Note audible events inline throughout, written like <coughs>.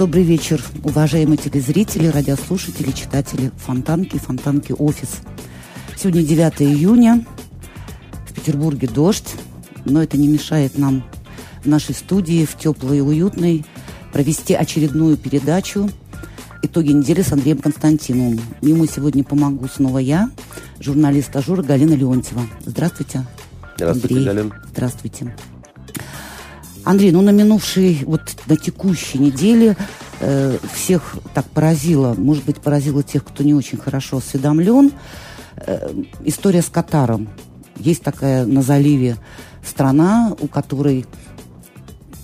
Добрый вечер, уважаемые телезрители, радиослушатели, читатели Фонтанки, Фонтанки Офис. Сегодня 9 июня, в Петербурге дождь, но это не мешает нам в нашей студии, в теплой и уютной, провести очередную передачу «Итоги недели» с Андреем Константиновым. Ему сегодня помогу снова я, журналист АЖУРа Галина Леонтьева. Здравствуйте, Здравствуйте, Андрей. Галин. Здравствуйте. Андрей, ну на минувшей, вот на текущей неделе э, всех так поразило, может быть, поразило тех, кто не очень хорошо осведомлен, э, история с Катаром. Есть такая на заливе страна, у которой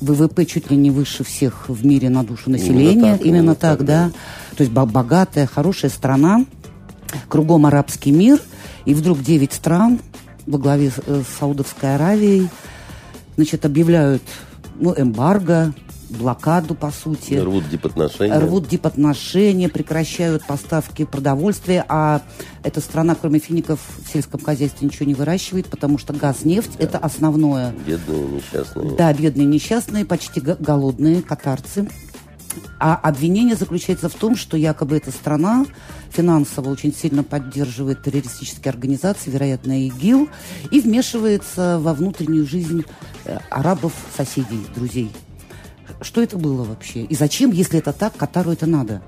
ВВП чуть ли не выше всех в мире на душу населения. так, Именно, именно так, так, да. То есть бо- богатая, хорошая страна, кругом арабский мир, и вдруг 9 стран во главе э, с Саудовской Аравией значит, объявляют ну, эмбарго, блокаду, по сути. Рвут дипотношения. Рвут дипотношения, прекращают поставки продовольствия, а эта страна, кроме фиников, в сельском хозяйстве ничего не выращивает, потому что газ, нефть – это основное. Бедные, несчастные. Да, бедные, несчастные, почти го- голодные катарцы. А обвинение заключается в том, что якобы эта страна финансово очень сильно поддерживает террористические организации, вероятно, ИГИЛ, и вмешивается во внутреннюю жизнь э, арабов, соседей, друзей. Что это было вообще? И зачем, если это так, Катару это надо?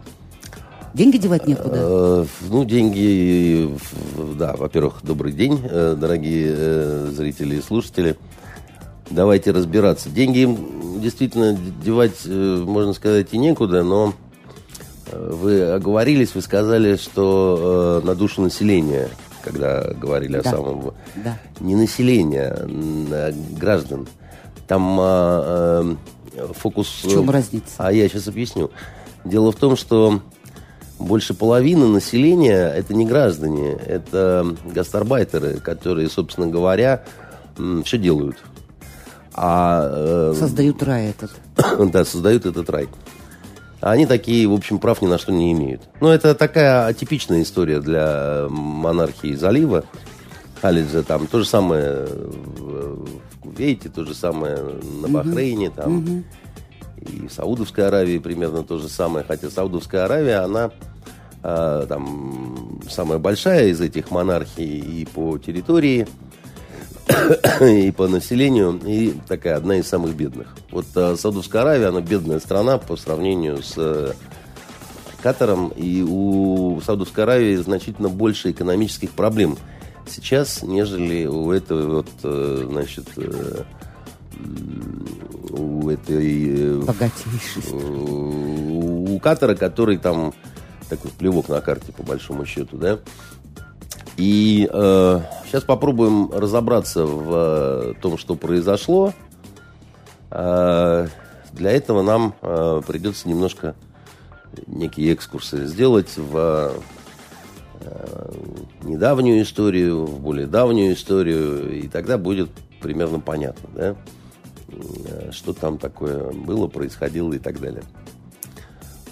Деньги девать некуда? Э, Ну, деньги, э, да, во-первых, добрый день, дорогие зрители и слушатели. Давайте разбираться. Деньги им действительно девать, э, можно сказать, и некуда, но э, вы оговорились, вы сказали, что э, на душу населения, когда говорили Да. о самом... Да. Не населения, а граждан. Там а, фокус... В чем разница? А я сейчас объясню. Дело в том, что больше половины населения это не граждане, это гастарбайтеры, которые, собственно говоря, все делают. А э, Создают рай этот. <coughs> да, создают этот рай. А они такие, в общем, прав ни на что не имеют. Ну, это такая атипичная история для монархии залива. Халиджа там то же самое в в Кувейте, то же самое на Бахрейне, там и в Саудовской Аравии примерно то же самое. Хотя Саудовская Аравия, она а, там самая большая из этих монархий и по территории, <coughs> и по населению, и такая одна из самых бедных. Вот а, Саудовская Аравия, она бедная страна по сравнению с э, Катаром, и у Саудовской Аравии значительно больше экономических проблем сейчас, нежели у этой вот, э, значит, э, у этой э, Богатейший. у у Катара, который там такой плевок на карте, по большому счету, да. И э, сейчас попробуем разобраться в э, том, что произошло. Э, для этого нам э, придется немножко некие экскурсы сделать в э, недавнюю историю, в более давнюю историю, и тогда будет примерно понятно, да, э, что там такое было, происходило и так далее.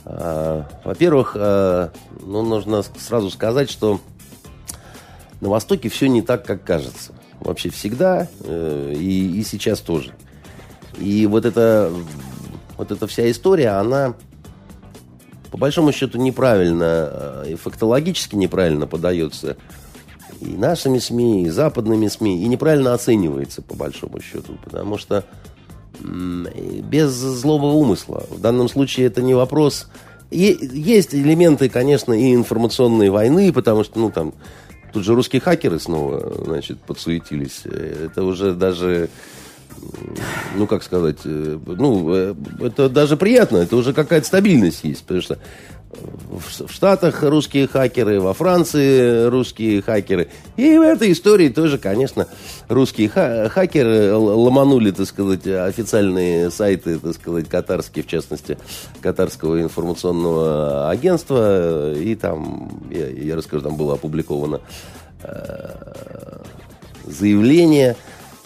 А, Во-первых, э, ну, нужно сразу сказать, что на Востоке все не так, как кажется. Вообще всегда э, и, и сейчас тоже. И вот эта, вот эта вся история, она по большому счету неправильно, э, и фактологически неправильно подается и нашими СМИ, и западными СМИ, и неправильно оценивается по большому счету, потому что и без злого умысла. В данном случае это не вопрос... Есть элементы, конечно, и информационной войны, потому что, ну, там, тут же русские хакеры снова, значит, подсуетились. Э, Это уже даже ну, как сказать, э, ну, э, это даже приятно, это уже какая-то стабильность есть, потому что в Штатах русские хакеры, во Франции русские хакеры. И в этой истории тоже, конечно, русские хакеры ломанули, так сказать, официальные сайты, так сказать, катарские, в частности, катарского информационного агентства. И там, я, я расскажу, там было опубликовано э, заявление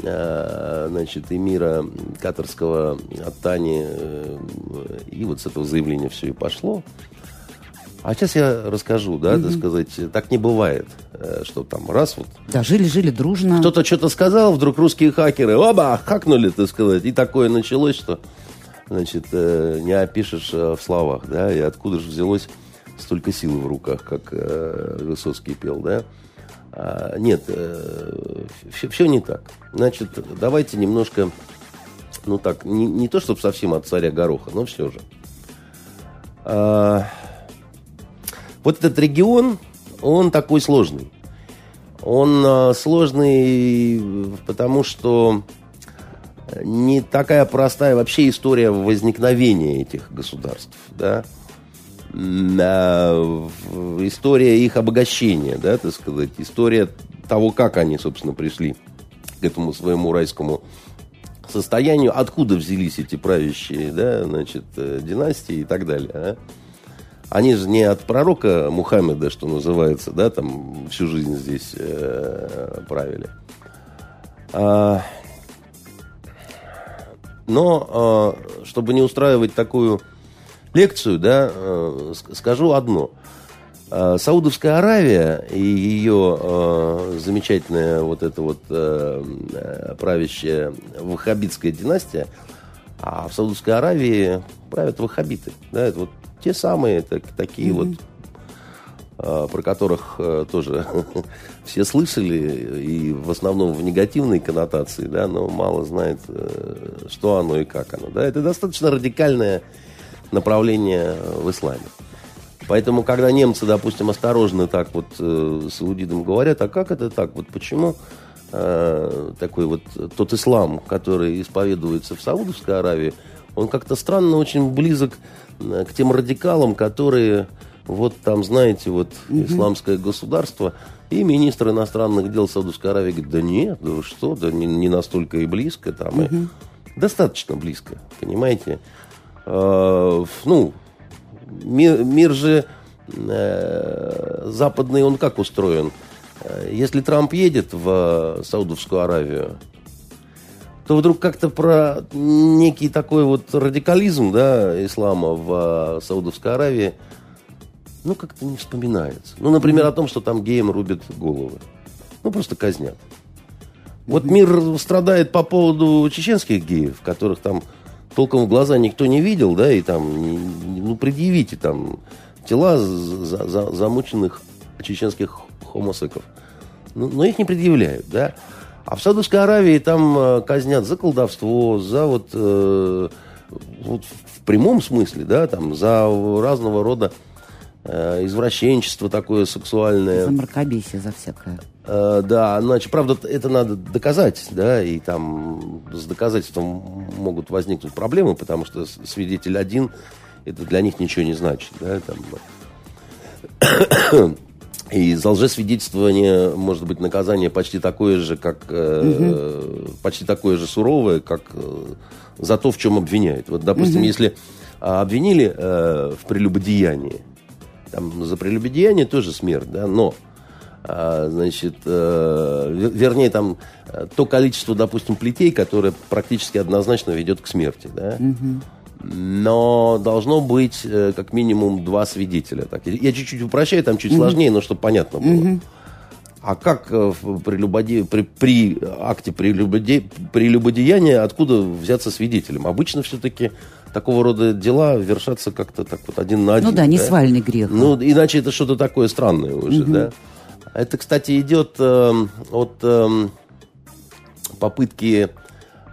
э, значит, эмира катарского от Тани. Э, и вот с этого заявления все и пошло. А сейчас я расскажу, да, mm-hmm. так сказать, так не бывает, э, что там раз вот... Да, жили-жили дружно. Кто-то что-то сказал, вдруг русские хакеры, оба, хакнули, так сказать, и такое началось, что, значит, э, не опишешь э, в словах, да, и откуда же взялось столько силы в руках, как Высоцкий пел, да. А, нет, все, все не так. Значит, давайте немножко, ну так, не, не то, чтобы совсем от царя гороха, но все же. А, вот этот регион, он такой сложный. Он э, сложный, потому что не такая простая вообще история возникновения этих государств, да, а, история их обогащения, да, так сказать, история того, как они, собственно, пришли к этому своему райскому состоянию, откуда взялись эти правящие, да, значит, э, династии и так далее. А? Они же не от пророка Мухаммеда, что называется, да, там всю жизнь здесь э, правили. А, но, э, чтобы не устраивать такую лекцию, да, э, скажу одно. Э, Саудовская Аравия и ее э, замечательная вот эта вот э, э правящая ваххабитская династия, а в Саудовской Аравии правят ваххабиты. Да, это вот те самые, так, такие mm-hmm. вот, а, про которых а, тоже <laughs> все слышали, и в основном в негативной коннотации, да, но мало знает, э, что оно и как оно. Да. Это достаточно радикальное направление в исламе. Поэтому, когда немцы, допустим, осторожно так вот э, с аудитом говорят, а как это так, вот почему э, такой вот тот ислам, который исповедуется в Саудовской Аравии, он как-то странно очень близок Э, к тем радикалам, которые вот там, знаете, вот угу. исламское государство, и министр иностранных дел Саудовской Аравии говорит, да нет, да что, да не, не настолько и близко там, угу. и достаточно близко, понимаете? Э, ну, мир, мир же э, западный, он как устроен? Э, если Трамп едет в Саудовскую Аравию, то вдруг как-то про некий такой вот радикализм да, ислама в а, Саудовской Аравии, ну, как-то не вспоминается. Ну, например, о том, что там геям рубят головы. Ну, просто казнят. Вот мир страдает по поводу чеченских геев, которых там толком в глаза никто не видел, да, и там, ну, предъявите там тела за, за, замученных чеченских хомосеков. Ну, но их не предъявляют, да. А в Саудовской Аравии там э, казнят за колдовство, за вот, э, вот в прямом смысле, да, там, за разного рода э, извращенчество такое сексуальное. За мракобесие, за всякое. Э, да, значит, правда, это надо доказать, да, и там с доказательством могут возникнуть проблемы, потому что свидетель один, это для них ничего не значит, да, там и за лжесвидетельствование может быть наказание почти такое же, как э, угу. почти такое же суровое, как э, за то, в чем обвиняют. Вот, допустим, угу. если а, обвинили э, в прелюбодеянии, там за прелюбодеяние тоже смерть, да, но а, значит, э, вернее, там э, то количество, допустим, плетей, которое практически однозначно ведет к смерти, да. Угу но должно быть э, как минимум два свидетеля. Так, я чуть-чуть упрощаю, там чуть mm-hmm. сложнее, но чтобы понятно было. Mm-hmm. А как э, при, любоде... при, при акте прелюбоде... прелюбодеяния откуда взяться свидетелем? Обычно все-таки такого рода дела вершатся как-то так вот один на один. Ну да, не да? свальный грех. Ну, иначе это что-то такое странное уже, угу. да. Это, кстати, идет э, от э, попытки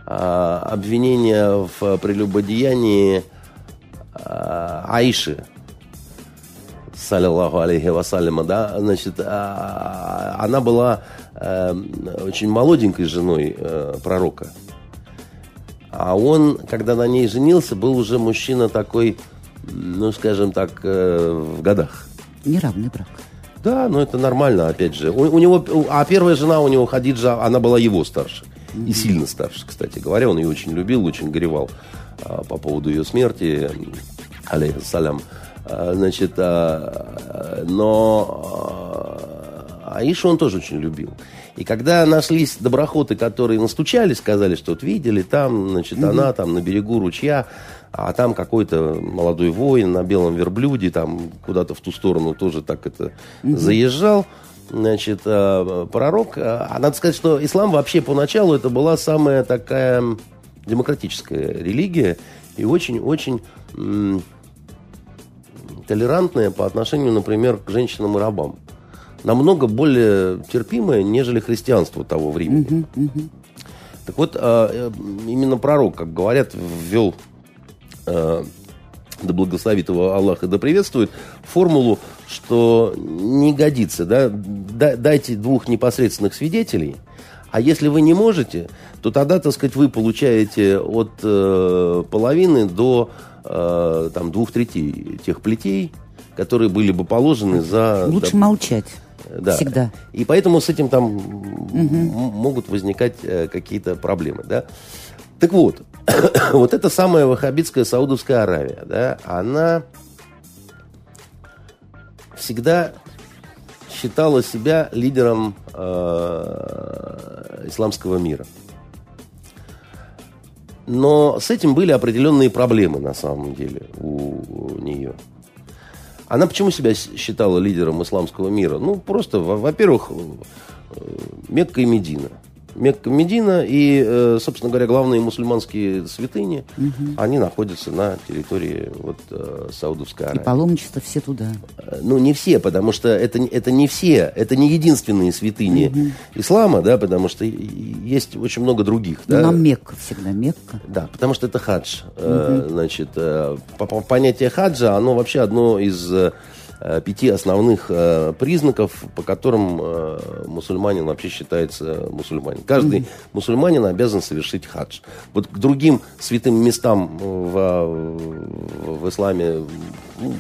а, обвинения в прелюбодеянии а, Аиши, саллиллаху алейхи вассалима, да, значит, а, она была э, очень молоденькой женой э, пророка. А он, когда на ней женился, был уже мужчина такой ну, скажем так, э, в годах. Неравный брак. Да, но это нормально, опять же. У, у него, а первая жена у него, Хадиджа, она была его старше. И сильно старше, кстати говоря. Он ее очень любил, очень горевал а, по поводу ее смерти. Алейхиссалям. А, значит, а, но а, Аишу он тоже очень любил. И когда нашлись доброхоты, которые настучали, сказали, что вот видели, там, значит, mm она там на берегу ручья, а там какой-то молодой воин на белом верблюде, там куда-то в ту сторону тоже так это mm заезжал. Значит, э, пророк, а надо сказать, что ислам вообще поначалу это была самая такая демократическая религия и очень-очень толерантная по отношению, например, к женщинам и рабам. Намного более терпимая, нежели христианство того времени. Угу, угу. Так вот, э, именно пророк, как говорят, ввел э, да благословит его Аллах и да приветствует, формулу, что не годится, да, дайте двух непосредственных свидетелей, а если вы не можете, то тогда, так сказать, вы получаете от э, половины до э, там, двух третей тех плетей, которые были бы положены за... Лучше да, молчать. Да. Всегда. И поэтому с этим там угу. могут возникать э, какие-то проблемы, да. Так вот, <coughs> вот эта самая ваххабитская Саудовская Аравия, да, она всегда считала себя лидером э, исламского мира. Но с этим были определенные проблемы на самом деле у, у нее. Она почему себя считала лидером исламского мира? Ну, просто, во-первых, э, Мекка и Медина – Мекка, Медина и, э, собственно говоря, главные мусульманские святыни, угу. они находятся на территории вот, э, Саудовской Аравии. И паломничество все туда. Э, ну, не все, потому что это, это не все, это не единственные святыни угу. ислама, да, потому что есть очень много других. Да? Нам Мекка всегда, Мекка. Да, потому что это хадж. Угу. Значит, понятие хаджа, оно вообще одно из пяти основных э, признаков, по которым э, мусульманин вообще считается мусульманин. Каждый mm-hmm. мусульманин обязан совершить хадж. Вот к другим святым местам в, в, исламе ну,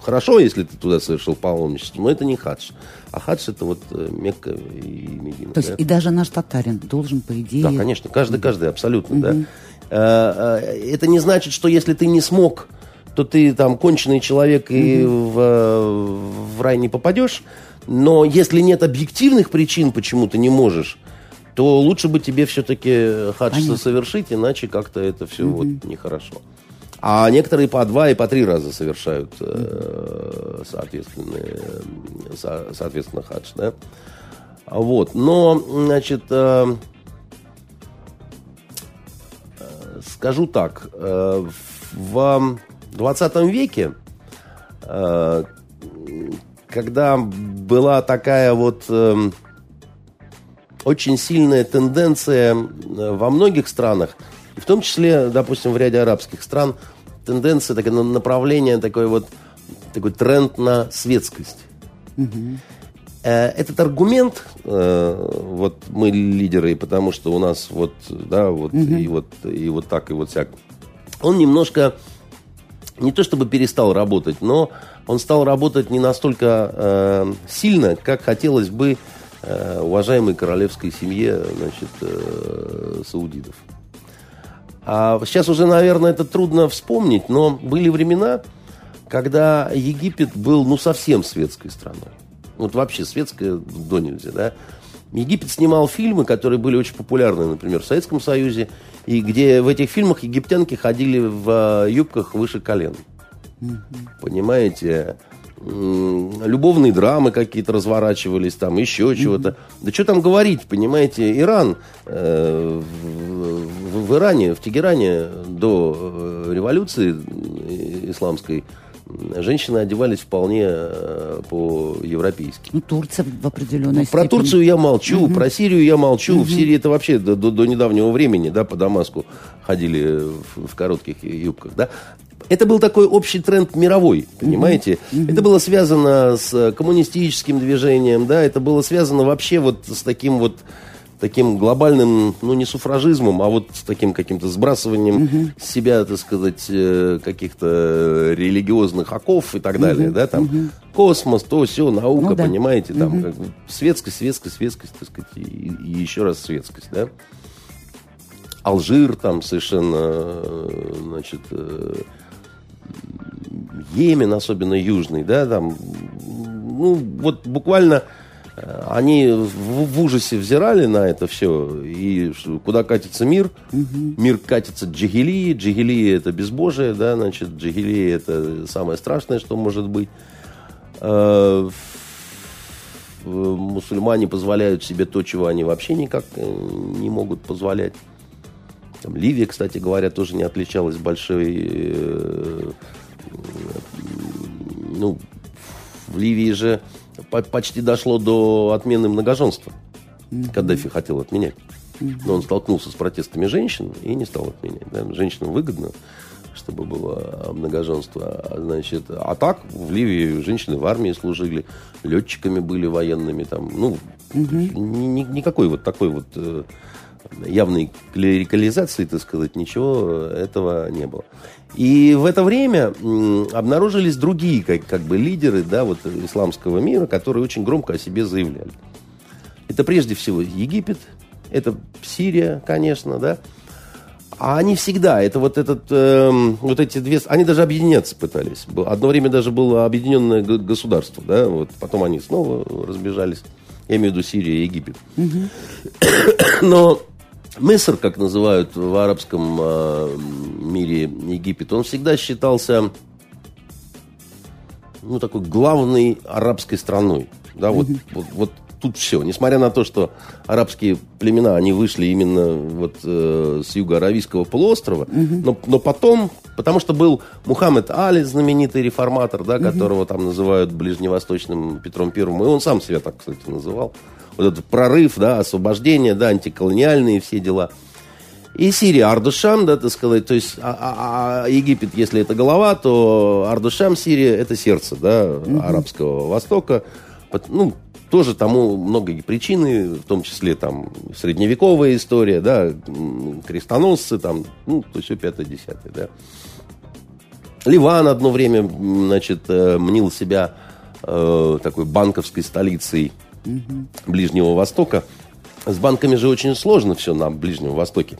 хорошо, если ты туда совершил паломничество, но это не хадж. А хадж это вот Мекка и Медина. То есть да? и даже наш татарин должен, по идее... Да, конечно, каждый, каждый, абсолютно, mm-hmm. да. Это не значит, что если ты не смог то ты там конченый человек и угу. в, в рай не попадешь. Но если нет объективных причин, почему ты не можешь, то лучше бы тебе все-таки хадж совершить, иначе как-то это все угу. вот нехорошо. А некоторые по два и по три раза совершают, э, соответственно, со, соответственно, хадж, да. Вот, но, значит, э, скажу так, э, в 20 веке, э, когда была такая вот э, очень сильная тенденция э, во многих странах, в том числе, допустим, в ряде арабских стран, тенденция, такое направление, такой вот такой тренд на светскость. Угу. Этот аргумент, вот мы лидеры, потому что у нас вот, да, вот, угу. и вот, и вот так, и вот всяк, он немножко не то чтобы перестал работать, но он стал работать не настолько э, сильно, как хотелось бы э, уважаемой королевской семье значит, э, саудитов. А сейчас уже, наверное, это трудно вспомнить, но были времена, когда Египет был ну совсем светской страной. Вот вообще светская до нельзя, да. Египет снимал фильмы, которые были очень популярны, например, в Советском Союзе, и где в этих фильмах египтянки ходили в э, юбках выше колен. Понимаете? любовные драмы какие-то разворачивались, там еще чего-то. Да что там говорить, понимаете, Иран, э, в, в Иране, в Тегеране до э, революции исламской женщины одевались вполне э, по-европейски. Ну, Турция в определенной Про Турцию я молчу, угу. про Сирию я молчу. Угу. В Сирии это вообще до, до, до недавнего времени, да, по Дамаску ходили в, в коротких юбках, да. Это был такой общий тренд мировой, понимаете? Mm-hmm. Это было связано с коммунистическим движением, да, это было связано вообще вот с таким вот таким глобальным, ну, не суфражизмом, а вот с таким каким-то сбрасыванием угу. с себя, так сказать, э, каких-то религиозных оков и так угу. далее, да, там, угу. космос, то, все, наука, ну, да. понимаете, там, угу. как, светскость, светскость, светскость, так сказать, и, и еще раз светскость, да. Алжир там совершенно, значит, э, Йемен, особенно южный, да, там, ну, вот буквально они в, ужасе взирали на это все, и куда катится мир, угу. мир катится джигелии, джигелии это безбожие, да, значит, джигелии это самое страшное, что может быть. Э, мусульмане позволяют себе то, чего они вообще никак не могут позволять. Там, Ливия, кстати говоря, тоже не отличалась большой... Э, ну, в Ливии же почти дошло до отмены многоженства. Каддафи хотел отменять. Но он столкнулся с протестами женщин и не стал отменять. Да? Женщинам выгодно, чтобы было многоженство. А, значит, а так в Ливии женщины в армии служили, летчиками были военными. Там, ну, ни, никакой вот такой вот э, явной клерикализации, так сказать, ничего этого не было. И в это время обнаружились другие как, как бы лидеры да, вот, исламского мира, которые очень громко о себе заявляли. Это прежде всего Египет, это Сирия, конечно, да. А они всегда, это вот этот, э, вот эти две, они даже объединяться пытались. Одно время даже было объединенное государство, да, вот потом они снова разбежались. Я имею в виду Сирия и Египет. Угу. Но Мыср, как называют в арабском э, мире Египет, он всегда считался ну, такой главной арабской страной. Да, вот, вот, вот тут все. Несмотря на то, что арабские племена, они вышли именно вот э, с юго-аравийского полуострова, угу. но, но потом, потому что был Мухаммед Али, знаменитый реформатор, да, которого там называют ближневосточным Петром Первым, и он сам себя так, кстати, называл вот этот прорыв, да, освобождение, да, антиколониальные все дела. И Сирия, Ардушам, да, так сказать, то есть а, а, а Египет, если это голова, то Ардушам, Сирия, это сердце, да, mm арабского Востока. Ну, тоже тому многие причины, в том числе там средневековая история, да, крестоносцы там, ну, то все пятое-десятое, да. Ливан одно время, значит, э, мнил себя э, такой банковской столицей угу. Ближнего Востока. С банками же очень сложно все на Ближнем Востоке.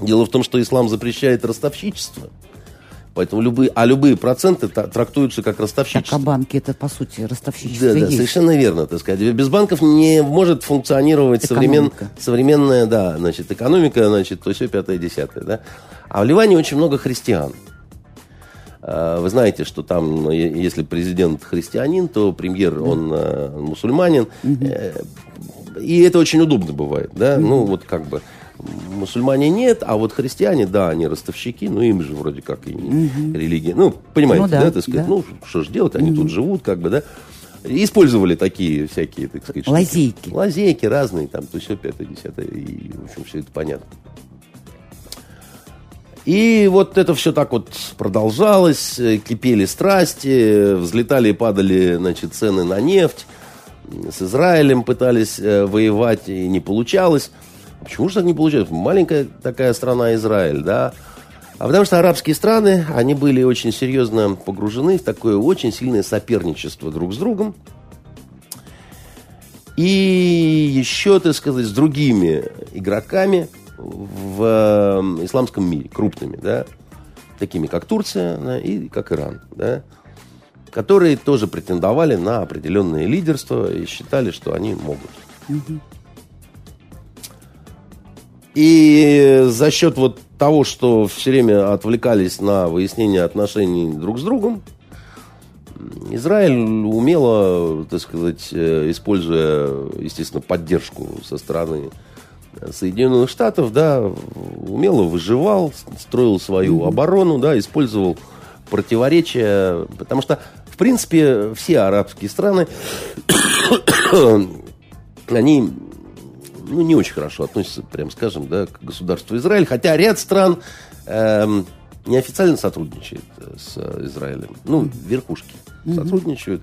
Дело в том, что ислам запрещает ростовщичество. Поэтому любые, а любые проценты трактуются как ростовщичество. Так, а банки это, по сути, ростовщичество Да, да, есть. совершенно верно, так сказать. Без банков не может функционировать современ, современная, да, значит, экономика, значит, то все пятое, десятое, да. А в Ливане очень много христиан. А, вы знаете, что там, если президент христианин, то премьер, он э, мусульманин. Угу. И это очень удобно бывает, да, ну вот как бы мусульмане нет, а вот христиане, да, они ростовщики, ну им же вроде как и угу. религия. Ну, понимаете, ну, да, да, так сказать, да. ну что ж делать, они угу. тут живут, как бы, да. Использовали такие всякие, так сказать, лазейки. Лазейки разные, там, то все пятое, десятое, и, в общем, все это понятно. И вот это все так вот продолжалось, э, кипели страсти, взлетали и падали, значит, цены на нефть. С Израилем пытались э, воевать, и не получалось. Почему же так не получалось? Маленькая такая страна Израиль, да? А потому что арабские страны, они были очень серьезно погружены в такое очень сильное соперничество друг с другом. И еще, так сказать, с другими игроками – в эм, исламском мире, крупными, да, такими как Турция да, и как Иран, да, которые тоже претендовали на определенное лидерство и считали, что они могут. И за счет вот того, что все время отвлекались на выяснение отношений друг с другом, Израиль умело, так сказать, э, используя, естественно, поддержку со стороны Соединенных Штатов, да, умело выживал, строил свою mm-hmm. оборону, да, использовал противоречия, потому что, в принципе, все арабские страны, <coughs> они ну, не очень хорошо относятся, прям скажем, да, к государству Израиль, хотя ряд стран эм, неофициально сотрудничает с Израилем. Ну, верхушки mm-hmm. сотрудничают.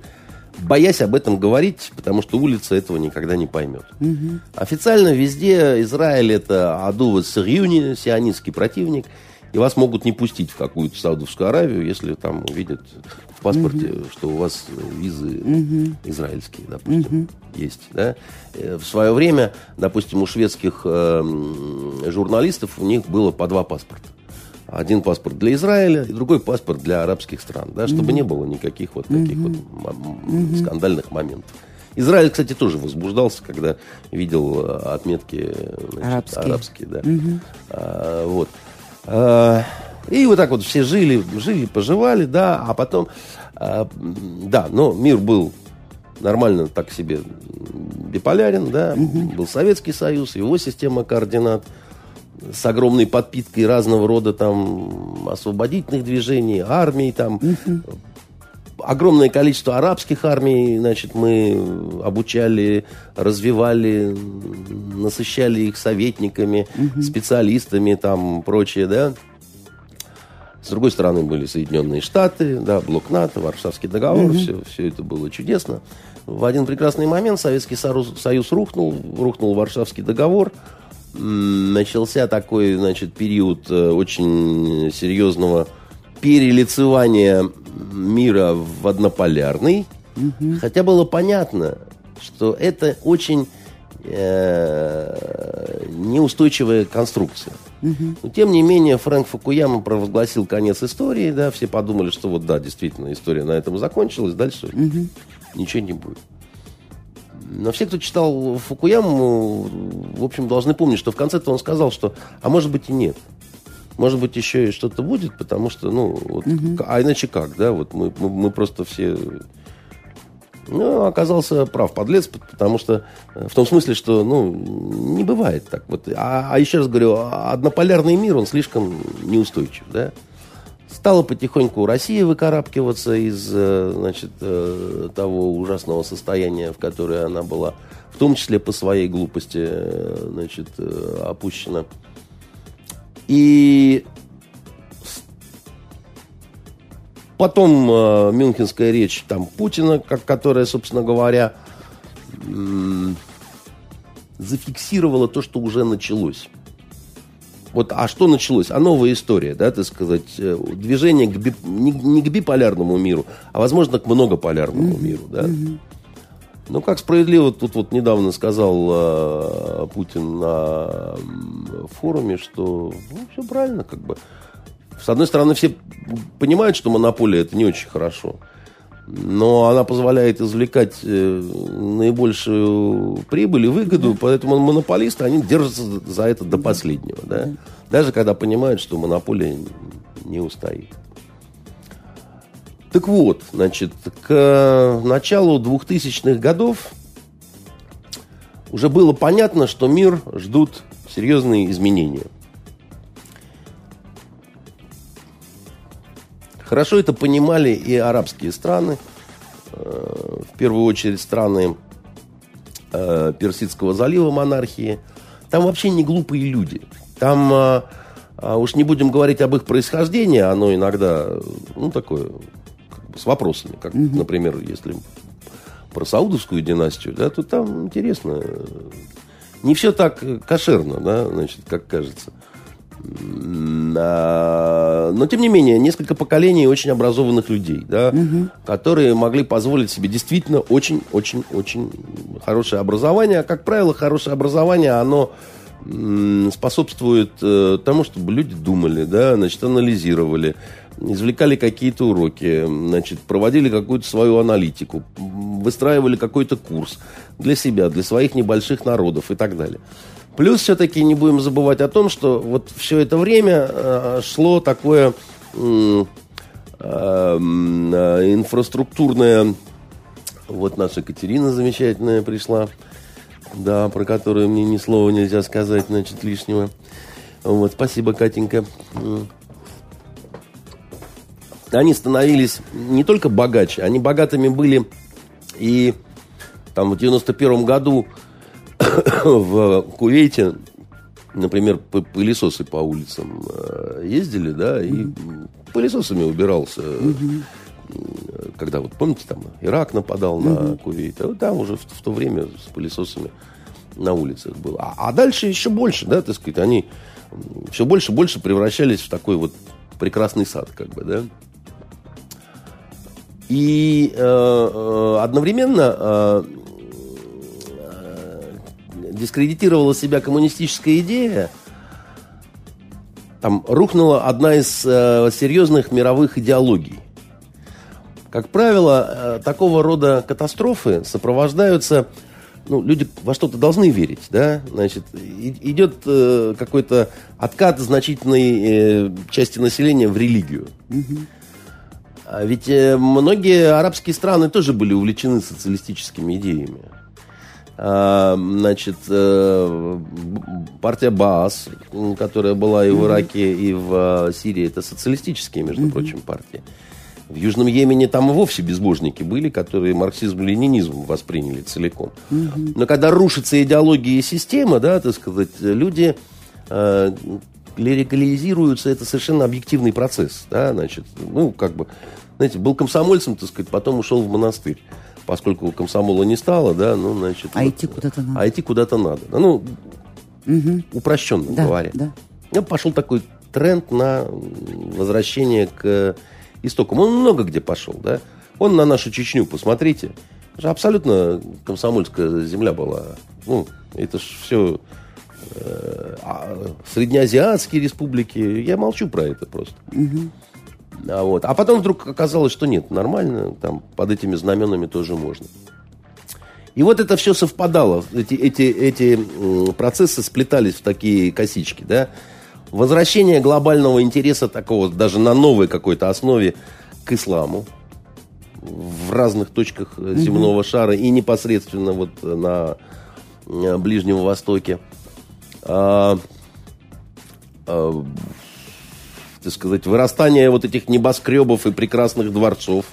Боясь об этом говорить, потому что улица этого никогда не поймет. Угу. Официально везде Израиль это Адува Сирюни, сионистский противник, и вас могут не пустить в какую-то Саудовскую Аравию, если там увидят в паспорте, угу. что у вас визы угу. израильские, допустим, угу. есть. Да? Э, в свое время, допустим, у шведских э, журналистов у них было по два паспорта один паспорт для Израиля и другой паспорт для арабских стран, да, чтобы mm-hmm. не было никаких вот таких mm-hmm. вот mm-hmm. скандальных моментов. Израиль, кстати, тоже возбуждался, когда видел э, отметки значит, арабские. арабские да. mm-hmm. а, вот. а, и вот так вот все жили, жили, поживали, да, а потом, а, да, но мир был нормально так себе биполярен, да, mm-hmm. был Советский Союз, его система координат, с огромной подпиткой разного рода там освободительных движений, армий там. Угу. Огромное количество арабских армий, значит, мы обучали, развивали, насыщали их советниками, угу. специалистами, там, прочее, да. С другой стороны были Соединенные Штаты, да, блок НАТО, Варшавский договор, угу. все, все это было чудесно. В один прекрасный момент Советский Союз, Союз рухнул, рухнул Варшавский договор – начался такой, значит, период э, очень серьезного перелицевания мира в однополярный. Угу. Хотя было понятно, что это очень э, неустойчивая конструкция. Угу. Но тем не менее Фрэнк Фукуяма провозгласил конец истории, да, все подумали, что вот да, действительно история на этом закончилась, дальше угу. ничего не будет. Но все, кто читал Фукуяму, в общем, должны помнить, что в конце-то он сказал, что, а может быть и нет. Может быть, еще и что-то будет, потому что, ну, вот, угу. а иначе как, да, вот мы, мы, мы просто все... Ну, оказался прав, подлец, потому что э, в том смысле, что, ну, не бывает так. Вот. А, а еще раз говорю, однополярный мир, он слишком неустойчив, да. Стала потихоньку Россия выкарабкиваться из э, значит, э, того ужасного состояния, в которое она была, в том числе по своей глупости э, значит, опущена. И потом Мюнхенская речь там Путина, которая, собственно говоря, зафиксировала то, что уже началось. Вот, а что началось? А новая история, да, так сказать, э, движение к би, не, не к биполярному миру, а, возможно, к многополярному mm-hmm. миру, да. Mm-hmm. Ну, как справедливо тут вот недавно сказал э, Путин на форуме, что ну, все правильно, как бы. С одной стороны, все понимают, что монополия это не очень хорошо но она позволяет извлекать э, наибольшую прибыль и выгоду, поэтому монополисты, они держатся за это до последнего, да? Даже когда понимают, что монополия не устоит. Так вот, значит, к началу 2000-х годов уже было понятно, что мир ждут серьезные изменения – Хорошо это понимали и арабские страны, э, в первую очередь страны э, Персидского залива монархии. Там вообще не глупые люди. Там, э, а уж не будем говорить об их происхождении, оно иногда, ну, такое, как бы с вопросами. Как, угу. например, если про саудовскую династию, да, то там интересно. Не все так кошерно, да, значит, как кажется. Но, тем не менее, несколько поколений очень образованных людей, да, угу. которые могли позволить себе действительно очень-очень-очень хорошее образование. А, как правило, хорошее образование, оно способствует э, тому, чтобы люди думали, да, значит, анализировали, извлекали какие-то уроки, значит, проводили какую-то свою аналитику, выстраивали какой-то курс для себя, для своих небольших народов и так далее. Плюс все-таки не будем забывать о том, что вот все это время э, шло такое э, инфраструктурное... Вот наша Катерина замечательная пришла, да, про которую мне ни слова нельзя сказать, значит, лишнего. Вот, спасибо, Катенька. Они становились не только богаче, они богатыми были и там в 91 году в Кувейте, например, пылесосы по улицам э, ездили, да, и пылесосами убирался когда вот, помните, там Ирак нападал на Кувейт, вот там уже в, в то время с пылесосами на улицах было. А, а дальше еще больше, да, так сказать, они все больше и больше превращались в такой вот прекрасный сад, как бы, да. И э, э, одновременно э, э, дискредитировала себя коммунистическая идея, там рухнула одна из э, серьезных мировых идеологий. Как правило, э, такого рода катастрофы сопровождаются ну, люди во что-то должны верить, да, значит, идет э, какой-то откат значительной э, части населения в религию. А ведь э, многие арабские страны тоже были увлечены социалистическими идеями. А, значит, э, партия Баас, которая была и в Ираке, и в э, Сирии, это социалистические, между прочим, партии. В Южном Йемене там и вовсе безбожники были, которые марксизм-ленинизм восприняли целиком. Но когда рушится идеология и система, да, так сказать, люди э, лирикализируются, это совершенно объективный процесс, да, значит, ну, как бы, знаете, был комсомольцем, так сказать, потом ушел в монастырь. Поскольку комсомола не стало, да, ну, значит... А вот, идти куда-то надо. А идти куда-то надо. Ну, угу. упрощенно да, говоря. Да. Ну, пошел такой тренд на возвращение к истокам. Он много где пошел, да. Он на нашу Чечню, посмотрите. Это же абсолютно комсомольская земля была. Ну, это ж все э, а, среднеазиатские республики. Я молчу про это просто. Угу. А, вот. а потом вдруг оказалось, что нет, нормально, там под этими знаменами тоже можно. И вот это все совпадало, эти, эти, эти процессы сплетались в такие косички, да. Возвращение глобального интереса такого, даже на новой какой-то основе к исламу в разных точках земного mm-hmm. шара и непосредственно вот на э, Ближнем Востоке. А, а, так сказать, вырастание вот этих небоскребов и прекрасных дворцов.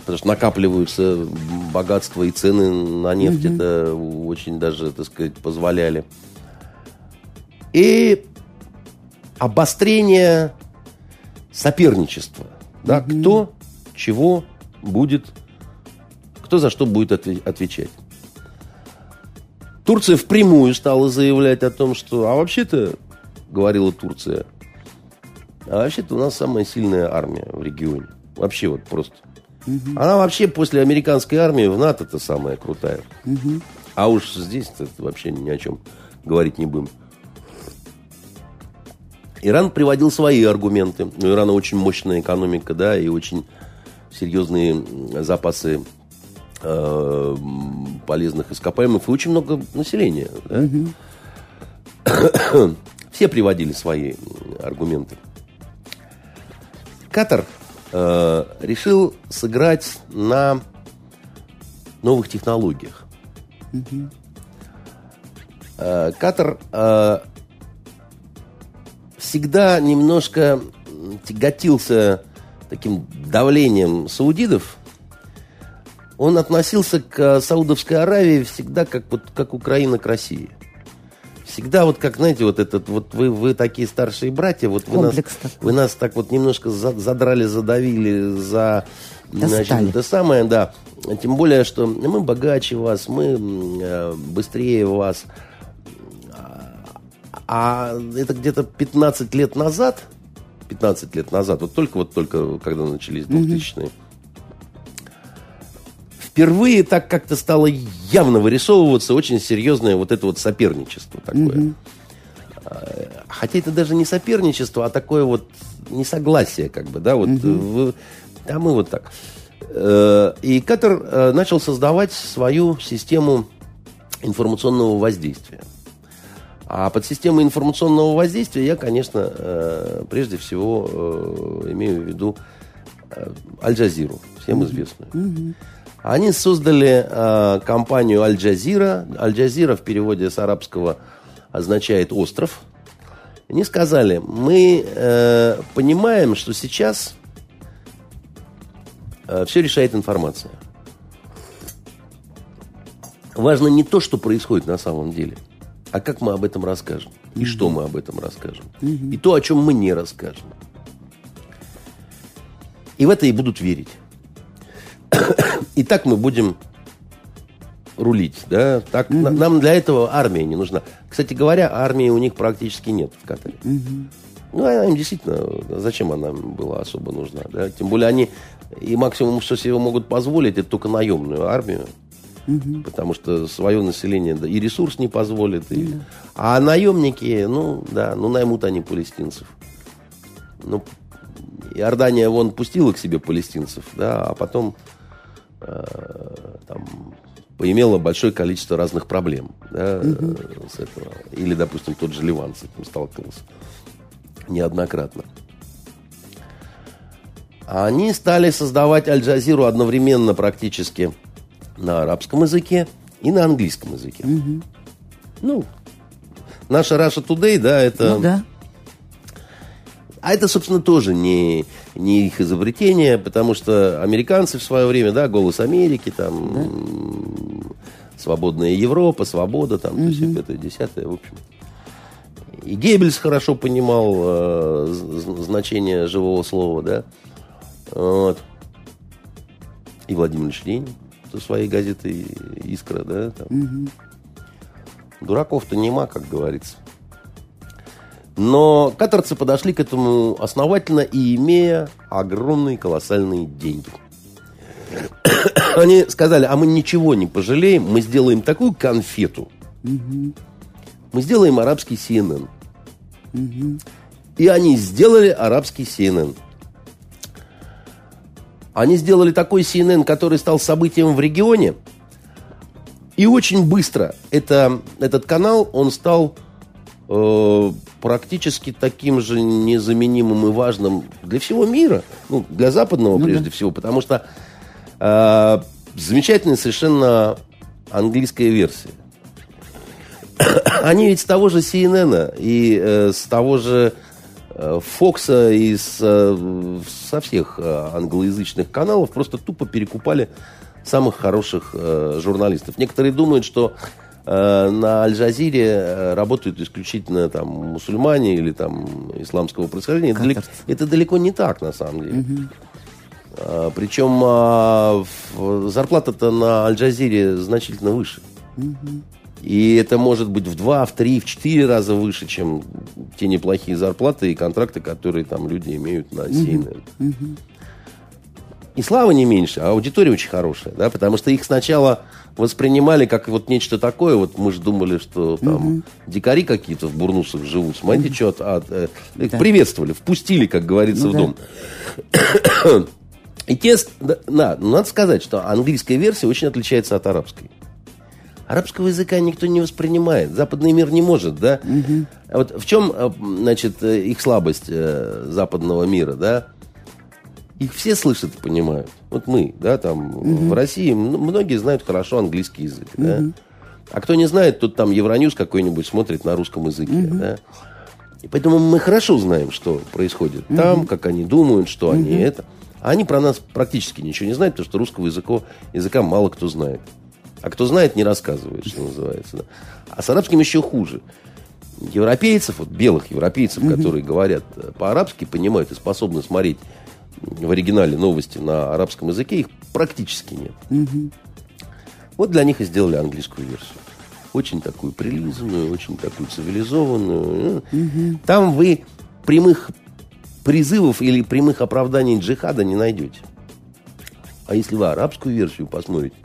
Потому что накапливаются богатства и цены на нефть это очень даже, так сказать, позволяли. И обострение соперничества. Да, кто чего будет, кто за что будет отвечать. Турция впрямую стала заявлять о том, что, а вообще-то, говорила Турция, а вообще-то у нас самая сильная армия в регионе. Вообще вот просто. Угу. Она вообще после американской армии в НАТО-то самая крутая. Угу. А уж здесь вообще ни о чем говорить не будем. Иран приводил свои аргументы. У Ирана очень мощная экономика, да, и очень серьезные запасы э, полезных ископаемых и очень много населения. Да? Угу. <coughs> Все приводили свои аргументы. Катар э, решил сыграть на новых технологиях. Угу. Э, Катар э, всегда немножко тяготился таким давлением саудидов. Он относился к Саудовской Аравии всегда как, вот, как Украина к России всегда вот как, знаете, вот этот, вот вы, вы такие старшие братья, вот вы нас, вы нас так вот немножко задрали, задавили, за... Достали. Значит, это самое, да. Тем более, что мы богаче вас, мы э, быстрее вас. А это где-то 15 лет назад, 15 лет назад, вот только вот только когда начались 2000-е, угу впервые так как-то стало явно вырисовываться очень серьезное вот это вот соперничество такое. Угу. Хотя это даже не соперничество, а такое вот несогласие, как бы, да, вот, угу. а мы вот так. Э, и Катер э, начал создавать свою систему информационного воздействия. А под системой информационного воздействия я, конечно, прежде всего имею в виду Аль-Джазиру, всем известную. Mm-hmm. Они создали э, компанию Аль-Джазира. Аль-Джазира в переводе с арабского означает остров. Они сказали, мы э, понимаем, что сейчас э, все решает информация. Важно не то, что происходит на самом деле, а как мы об этом расскажем. И mm-hmm. что мы об этом расскажем. Mm-hmm. И то, о чем мы не расскажем. И в это и будут верить. И так мы будем рулить, да, так mm-hmm. нам для этого армия не нужна. Кстати говоря, армии у них практически нет в Катаре. Mm-hmm. Ну, она им действительно, зачем она была особо нужна, да? Тем более они и максимум, что себе могут позволить, это только наемную армию. Угу. Потому что свое население да, и ресурс не позволит. И... Да. А наемники, ну, да, ну, наймут они палестинцев. Ну, Иордания вон пустила к себе палестинцев, да, а потом там поимела большое количество разных проблем, да, угу. с этого. Или, допустим, тот же Ливан с этим столкнулся неоднократно. Они стали создавать Аль-Джазиру одновременно практически на арабском языке и на английском языке. Угу. Ну, наша Russia Today, да, это... Ну, да. А это, собственно, тоже не, не их изобретение, потому что американцы в свое время, да, «Голос Америки», там, да. «Свободная Европа», «Свобода», там, угу. все это, десятое, в общем. И Геббельс хорошо понимал э, значение живого слова, да. Вот. И Владимир Ильич Ленин со своей газетой «Искра», да. Там. Угу. Дураков-то нема, как говорится. Но катарцы подошли к этому основательно и имея огромные колоссальные деньги. <coughs> Они сказали, а мы ничего не пожалеем, мы сделаем такую конфету. Угу. Мы сделаем арабский CNN. Угу. И они сделали арабский CNN. Они сделали такой CNN, который стал событием в регионе. И очень быстро это, этот канал, он стал практически таким же незаменимым и важным для всего мира. Ну, для западного ну, прежде да. всего, потому что э, замечательная совершенно английская версия. Они ведь с того же CNN и э, с того же Э, Фокса и с, э, со всех э, англоязычных каналов просто тупо перекупали самых хороших э, журналистов. Некоторые думают, что э, на Аль-Джазире работают исключительно там мусульмане или там исламского происхождения. Это далеко, это далеко не так, на самом деле. Угу. А, причем а, зарплата-то на Аль-Джазире значительно выше. Угу. И это может быть в два, в три, в четыре раза выше, чем те неплохие зарплаты и контракты, которые там люди имеют на CNN. Uh-huh. И слава не меньше, а аудитория очень хорошая, да, потому что их сначала воспринимали как вот нечто такое, вот мы же думали, что там угу. дикари какие-то в бурнусах живут, смотрите, угу. что от, от, э, да. приветствовали, впустили, как говорится, ну, в дом. Да. И те, да, на, ну, надо сказать, что английская версия очень отличается от арабской. Арабского языка никто не воспринимает. Западный мир не может, да? Угу. Вот в чем, э, значит, э, их слабость э, западного мира, да? Их все слышат и понимают. Вот мы, да, там угу. в России многие знают хорошо английский язык, угу. да? А кто не знает, тот там Евроньюз какой-нибудь смотрит на русском языке, угу. да? И поэтому мы хорошо знаем, что происходит угу. там, как они думают, что угу. они это. А они про нас практически ничего не знают, потому что русского языка, языка мало кто знает. А кто знает, не рассказывает, что называется. Да. А с арабским еще хуже. Европейцев, вот белых европейцев, угу. которые говорят э, по-арабски, понимают и способны смотреть в оригинале новости на арабском языке, их практически нет. Угу. Вот для них и сделали английскую версию. Очень такую прилизанную, очень такую цивилизованную. Угу. Там вы прямых призывов или прямых оправданий джихада не найдете. А если вы арабскую версию посмотрите,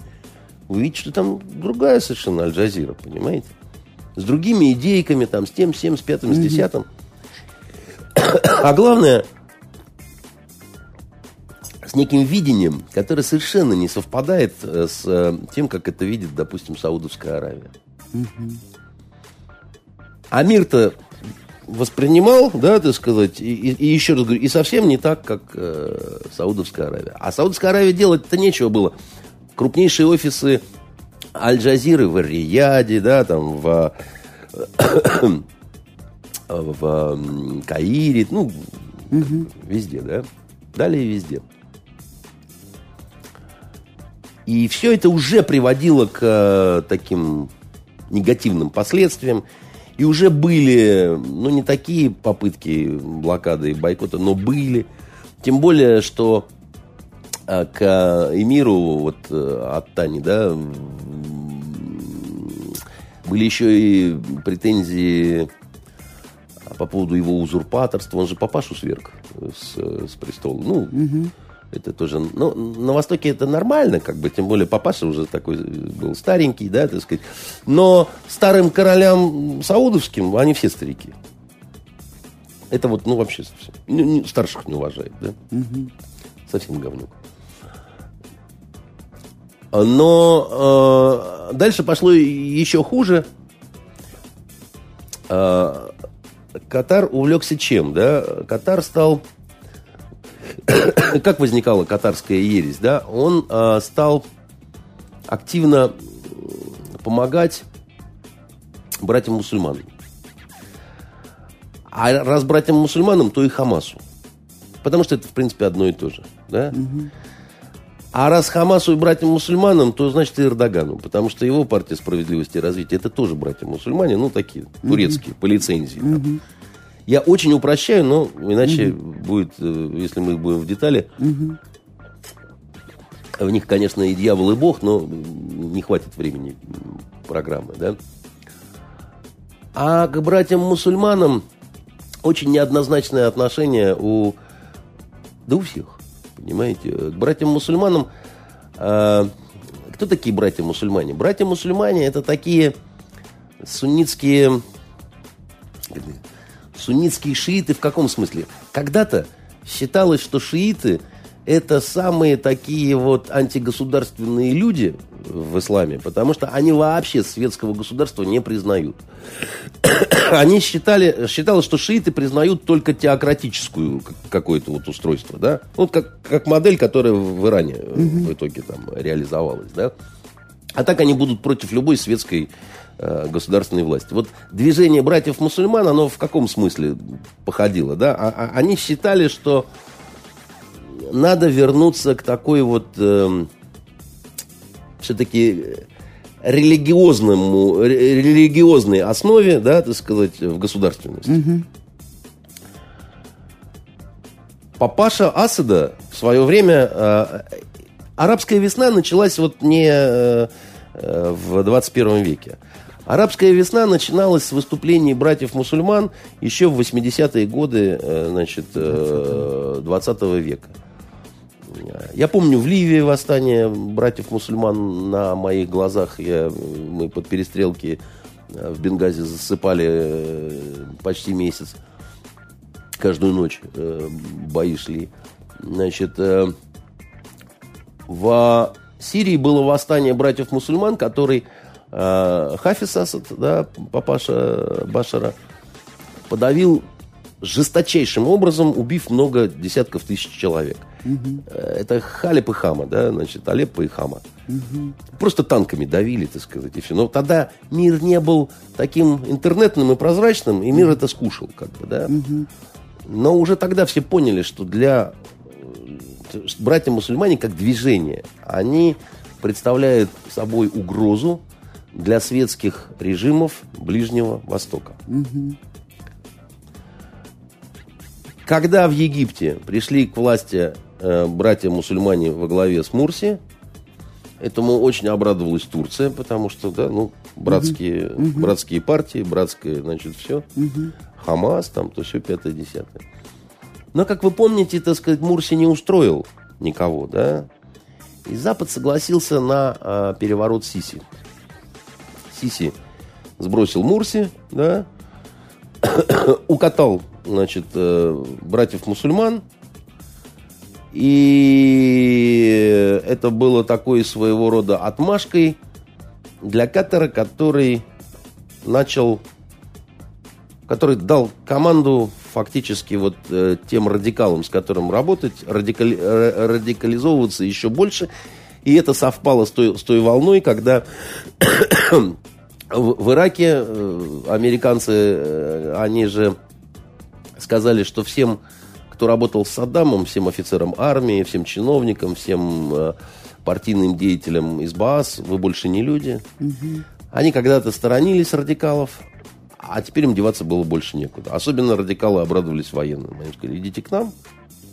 вы видите, что там другая совершенно Аль-Джазира, понимаете? С другими идейками, там, с тем, с тем, с пятым, с десятым. А главное, с неким видением, которое совершенно не совпадает э, с э, тем, как это видит, допустим, Саудовская Аравия. А мир-то воспринимал, да, так сказать, и, и, и еще раз говорю, и совсем не так, как э, Саудовская Аравия. А Саудовская Аравия делать-то нечего было крупнейшие офисы Аль-Джазиры в Рияде, да, там в, <coughs> в Каире, ну, угу. везде, да. Далее везде. И все это уже приводило к э, таким негативным последствиям. И уже были, ну, не такие попытки блокады и бойкота, но были. Тем более, что а, к эмиру вот от Тани, да, были еще и претензии по поводу его узурпаторства. Он же папашу сверг с, с престола. Ну, угу. Это тоже... Ну, на Востоке это нормально, как бы, тем более папаша уже такой был старенький, да, так сказать. Но старым королям саудовским они все старики. Это вот, ну, вообще совсем. Не, не, старших не уважает, да? Угу. Совсем говнюк. Но э, дальше пошло еще хуже. Э, Катар увлекся чем, да? Катар стал... как возникала катарская ересь, да? Он э, стал активно помогать братьям-мусульманам. А раз братьям-мусульманам, то и Хамасу. Потому что это, в принципе, одно и то же. Да? Угу. А раз Хамасу и братьям-мусульманам, то значит и Эрдогану. Потому что его партия справедливости и развития это тоже братья-мусульмане, ну такие, турецкие, mm по лицензии. mm Я очень упрощаю, но иначе mm будет, э, если мы будем в детали. mm В них, конечно, и дьявол, и бог, но не хватит времени программы, да. А к братьям-мусульманам очень неоднозначное отношение у... Да у всех. Понимаете? К братьям-мусульманам... Э, кто такие братья-мусульмане? Братья-мусульмане это такие суннитские... Суннитские шииты в каком смысле? Когда-то считалось, что шииты это самые такие вот антигосударственные люди в исламе, потому что они вообще светского государства не признают. <coughs> Они считали, считалось, что шииты признают только теократическую какое-то вот устройство, да? Вот как, как модель, которая в Иране mm в итоге там реализовалась, да? А так они будут против любой светской э, государственной власти. Вот движение братьев-мусульман, оно в каком смысле походило, да? А, а, они считали, что надо вернуться к такой вот э, все-таки религиозному, религиозной основе, да, так сказать, в государственности. Угу. Папаша Асада в свое время... Э, арабская весна началась вот не э, в 21 веке. Арабская весна начиналась с выступлений братьев-мусульман еще в 80-е годы э, значит, 20 века. Я помню в Ливии восстание братьев-мусульман на моих глазах. Я, мы под перестрелки э, в Бенгазе засыпали э, почти месяц. Каждую ночь э, бои шли. Значит, в Сирии было восстание братьев-мусульман, который Хафиз Асад, да, папаша Башара, подавил жесточайшим образом, убив много десятков тысяч человек. Угу. Это Халеп и Хама, да, значит, Алеппо и Хама. Угу. Просто танками давили, так сказать, и все. Но тогда мир не был таким интернетным и прозрачным, и мир это скушал, как бы, да. Угу. Но уже тогда все поняли, что для э, братья-мусульмане как движение, они представляют собой угрозу для светских режимов Ближнего Востока. Угу. Когда в Египте пришли к власти э, братья-мусульмане во главе с Мурси, этому очень обрадовалась Турция, потому что, да, ну, братские, угу. братские партии, братское, значит, все. Угу. Хамас, там, то все пятое-десятое. Но, как вы помните, так сказать, Мурси не устроил никого, да? И Запад согласился на э, переворот Сиси. Сиси сбросил Мурси, да, <coughs> укатал значит, э, братьев-мусульман. И это было такой своего рода отмашкой для Катара, который начал, который дал команду фактически вот э, тем радикалам, с которым работать, радикали, радикализовываться еще больше. И это совпало с той, с той волной, когда в, Ираке э, американцы, они же сказали, что всем, кто работал с Саддамом, всем офицерам армии, всем чиновникам, всем э, партийным деятелям из БААС, вы больше не люди. Угу. Они когда-то сторонились радикалов, а теперь им деваться было больше некуда. Особенно радикалы обрадовались военным. Они сказали, идите к нам,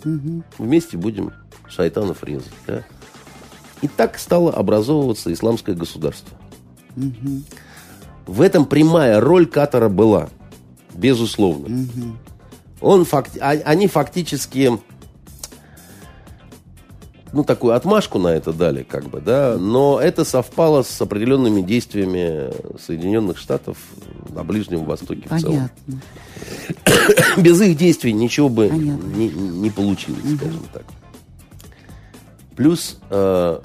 угу. вместе будем шайтанов резать. Да? И так стало образовываться исламское государство. Угу. В этом прямая роль Катара была, безусловно. Угу. Он, факти, а, они фактически ну, такую отмашку на это дали, как бы, да, но это совпало с определенными действиями Соединенных Штатов на Ближнем Востоке Понятно. в целом. Без их действий ничего бы не, не получилось, угу. скажем так. Плюс э,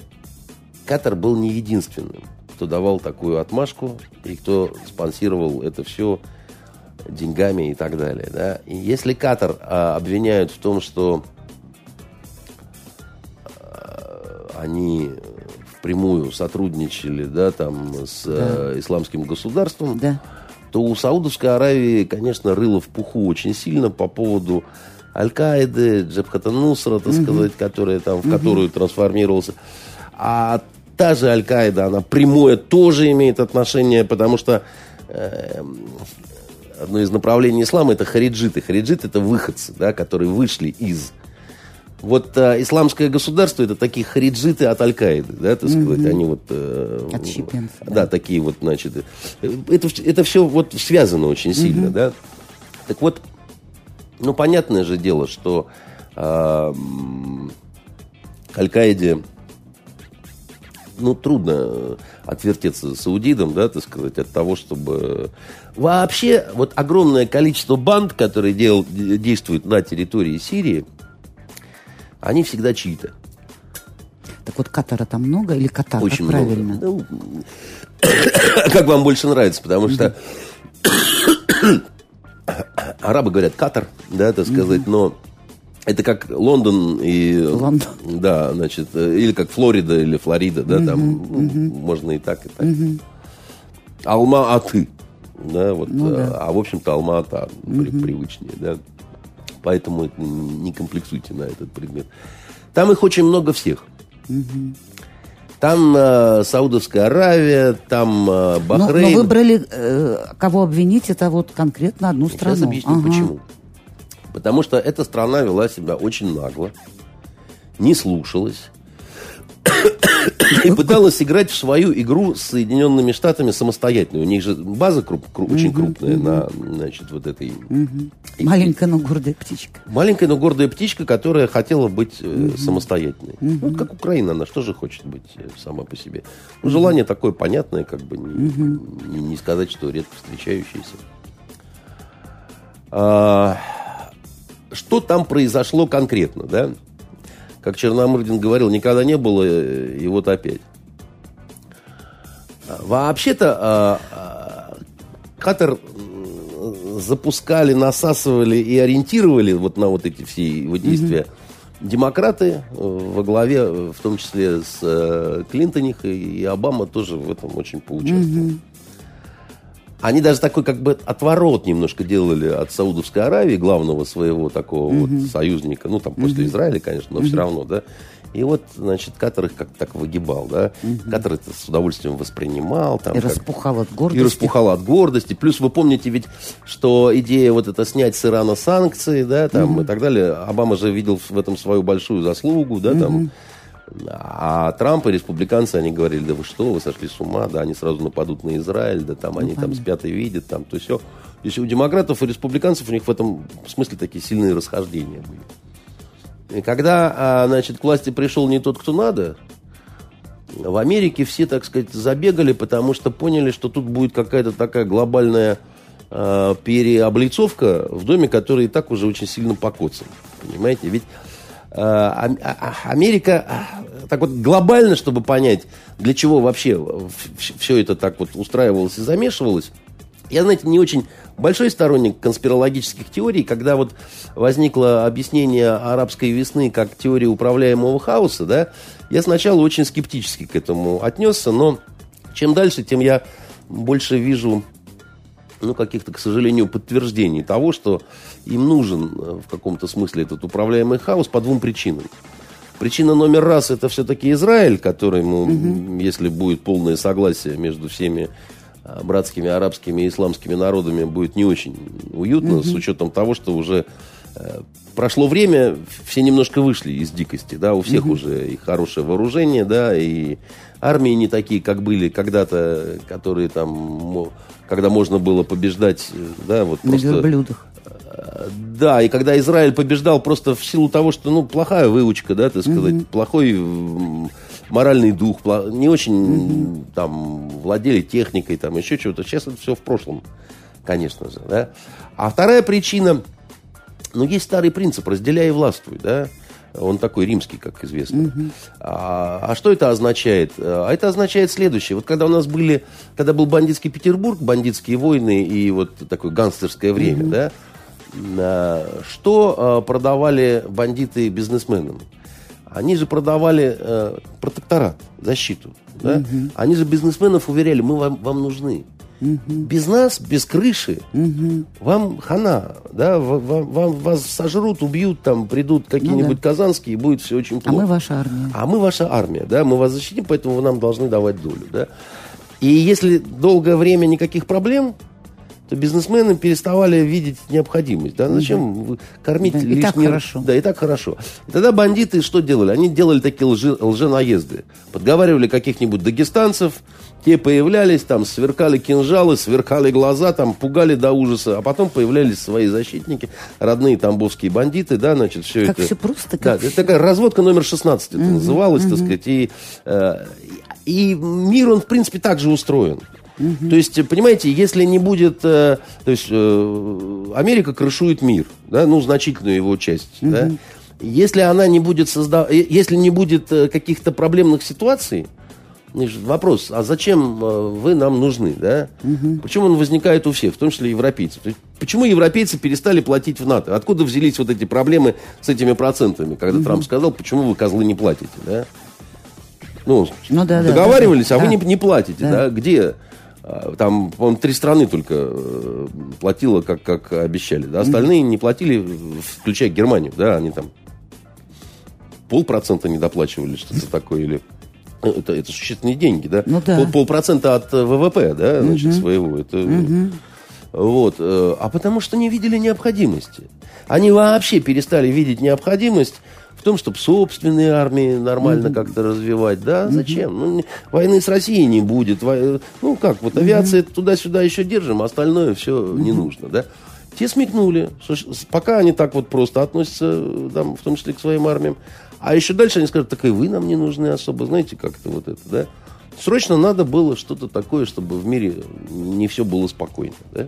Катар был не единственным, кто давал такую отмашку и кто спонсировал это все деньгами и так далее. Да? И если Катар э, обвиняют в том, что они впрямую сотрудничали, да, там, с да. Э, исламским государством, да. то у Саудовской Аравии, конечно, рыло в пуху очень сильно по поводу Аль-Каиды, Джабхата Нусра, так угу. сказать, которая там, в угу. которую трансформировался. А та же Аль-Каида, она прямое тоже имеет отношение, потому что э, одно из направлений ислама это хариджиты. Хариджиты это выходцы, да, которые вышли из вот э, исламское государство это такие хариджиты от Аль-Каиды, да, так сказать, mm-hmm. они вот... Э, Отщепенцы. Да, да, такие вот, значит, э, это, это все вот связано очень сильно, mm-hmm. да. Так вот, ну, понятное же дело, что э, Аль-Каиде, ну, трудно отвертеться саудидам, да, так сказать, от того, чтобы... Вообще, вот огромное количество банд, которые дел, действуют на территории Сирии, они всегда чьи-то. Так вот, Катара там много или Катар, Очень как правильно? Много. Ну, <coughs> как вам больше нравится, потому что <coughs> <coughs> арабы говорят Катар, да, так сказать, но это как Лондон и... Лондон. Да, значит, э, или как Флорида или Флорида, да, там можно и так, и так. Алма-Аты, да, вот, ну, да. а в общем-то Алма-Ата привычнее, да. Поэтому не комплексуйте на этот предмет. Там их очень много всех. Угу. Там э, Саудовская Аравия, там э, Бахрейн. Но, но выбрали, э, кого обвинить, это вот конкретно одну страну. Сейчас объясню, ага. почему. Потому что эта страна вела себя очень нагло, не слушалась, и пыталась играть в свою игру с Соединенными Штатами самостоятельно. У них же база круп, круп, очень крупная на, значит, вот этой... Маленькая, но гордая птичка. Маленькая, но гордая птичка, которая хотела быть э, самостоятельной. Вот как Украина, она что же хочет быть э, сама по себе? Ну, желание такое понятное, как бы не, не, не сказать, что редко встречающееся. А, что там произошло конкретно, да? Как Черномырдин говорил, никогда не было, э, и вот опять. Вообще-то а, а, Катар запускали, насасывали и ориентировали вот на вот эти все его действия mm-hmm. демократы э, во главе, в том числе с э, Клинтоних, и Обама тоже в этом очень поучаствовал. Mm-hmm. Они даже такой как бы отворот немножко делали от Саудовской Аравии, главного своего такого угу. вот союзника, ну там после угу. Израиля, конечно, но угу. все равно, да. И вот, значит, Катар их как так выгибал, да. Угу. Катар это с удовольствием воспринимал. Там, и как... распухал от гордости. И распухал от гордости. Плюс вы помните ведь, что идея вот это снять с Ирана санкции, да, там угу. и так далее. Обама же видел в этом свою большую заслугу, да, угу. там а Трамп и республиканцы, они говорили, да вы что, вы сошли с ума, да, они сразу нападут на Израиль, да там ну, они понятно. там спят и видят, там, то все. Если у демократов и республиканцев у них в этом смысле такие сильные расхождения были. И когда, а, значит, к власти пришел не тот, кто надо, в Америке все, так сказать, забегали, потому что поняли, что тут будет какая-то такая глобальная э, переоблицовка в доме, который и так уже очень сильно покоцан. Понимаете? Ведь Америка э, так вот глобально, чтобы понять, для чего вообще все это так вот устраивалось и замешивалось, я, знаете, не очень большой сторонник конспирологических теорий, когда вот возникло объяснение арабской весны как теории управляемого хаоса, да, я сначала очень скептически к этому отнесся, но чем дальше, тем я больше вижу ну, каких-то, к сожалению, подтверждений того, что им нужен э, в каком-то смысле этот управляемый хаос по двум причинам. Причина номер раз это все-таки Израиль, который, ну, угу. если будет полное согласие между всеми а, братскими арабскими и исламскими народами будет не очень уютно, угу. с учетом того, что уже э, прошло время, все немножко вышли из дикости, да, у всех угу. уже и хорошее вооружение, да, и армии не такие, как были когда-то, которые там, когда можно было побеждать, да, вот На просто... Да, и когда Израиль побеждал просто в силу того, что, ну, плохая выучка, да, так сказать, угу. плохой моральный дух, не очень угу. там владели техникой, там еще чего-то. Сейчас это все в прошлом, конечно же, да. А вторая причина, ну, есть старый принцип, разделяй и властвуй, да. Он такой римский, как известно. Угу. А, а что это означает? А это означает следующее. Вот когда у нас были, когда был бандитский Петербург, бандитские войны и вот такое гангстерское время, угу. да, что а, продавали бандиты бизнесменам? Они же продавали э, протекторат, защиту. Да? Угу. Они же бизнесменов уверяли, мы вам, вам нужны. Угу. Без нас, без крыши, угу. вам хана, да, вам, вам, вас сожрут, убьют, там придут какие-нибудь ну, да. казанские, и будет все очень плохо. А мы ваша армия. А мы ваша армия, да, мы вас защитим, поэтому вы нам должны давать долю, да. И если долгое время никаких проблем, то бизнесмены переставали видеть необходимость. Да? Зачем угу. кормить да, лишний... И так хорошо. Да, и так хорошо. И тогда бандиты что делали? Они делали такие лжи, лженаезды. Подговаривали каких-нибудь дагестанцев, те появлялись, там сверкали кинжалы, сверкали глаза, там пугали до ужаса, а потом появлялись свои защитники, родные тамбовские бандиты, да, значит, все как это... все просто. Как да, все... это такая разводка номер 16 это угу, называлось, угу. так сказать, и, э, и мир, он, в принципе, так же устроен. Угу. То есть, понимаете, если не будет... Э, то есть, э, Америка крышует мир, да, ну, значительную его часть, угу. да. Если она не будет создавать... Э, если не будет каких-то проблемных ситуаций, вопрос, а зачем вы нам нужны, да? Угу. Почему он возникает у всех, в том числе европейцев? Почему европейцы перестали платить в НАТО? Откуда взялись вот эти проблемы с этими процентами, когда угу. Трамп сказал, почему вы, козлы, не платите, да? Ну, ну да, договаривались, да, да, а да. вы не, не платите, да? да? Где? А, там, по-моему, три страны только э, платило, как, как обещали. Да? Остальные не платили, включая Германию. Да, они там полпроцента не доплачивали, что-то такое. Или... Ну, это, это существенные деньги, да? Ну, да. Пол, полпроцента от э, ВВП, да, значит, угу. своего. Это... Угу. Вот. Э, а потому что не видели необходимости. Они вообще перестали видеть необходимость в том, чтобы собственные армии нормально mm-hmm. как-то развивать. Да, зачем? Mm-hmm. Ну, войны с Россией не будет. Ну, как, вот авиация mm-hmm. туда-сюда еще держим, а остальное все mm-hmm. не нужно, да. Те смекнули, пока они так вот просто относятся, там, в том числе к своим армиям, а еще дальше они скажут, так и вы нам не нужны особо, знаете, как-то вот это, да. Срочно надо было что-то такое, чтобы в мире не все было спокойно, да.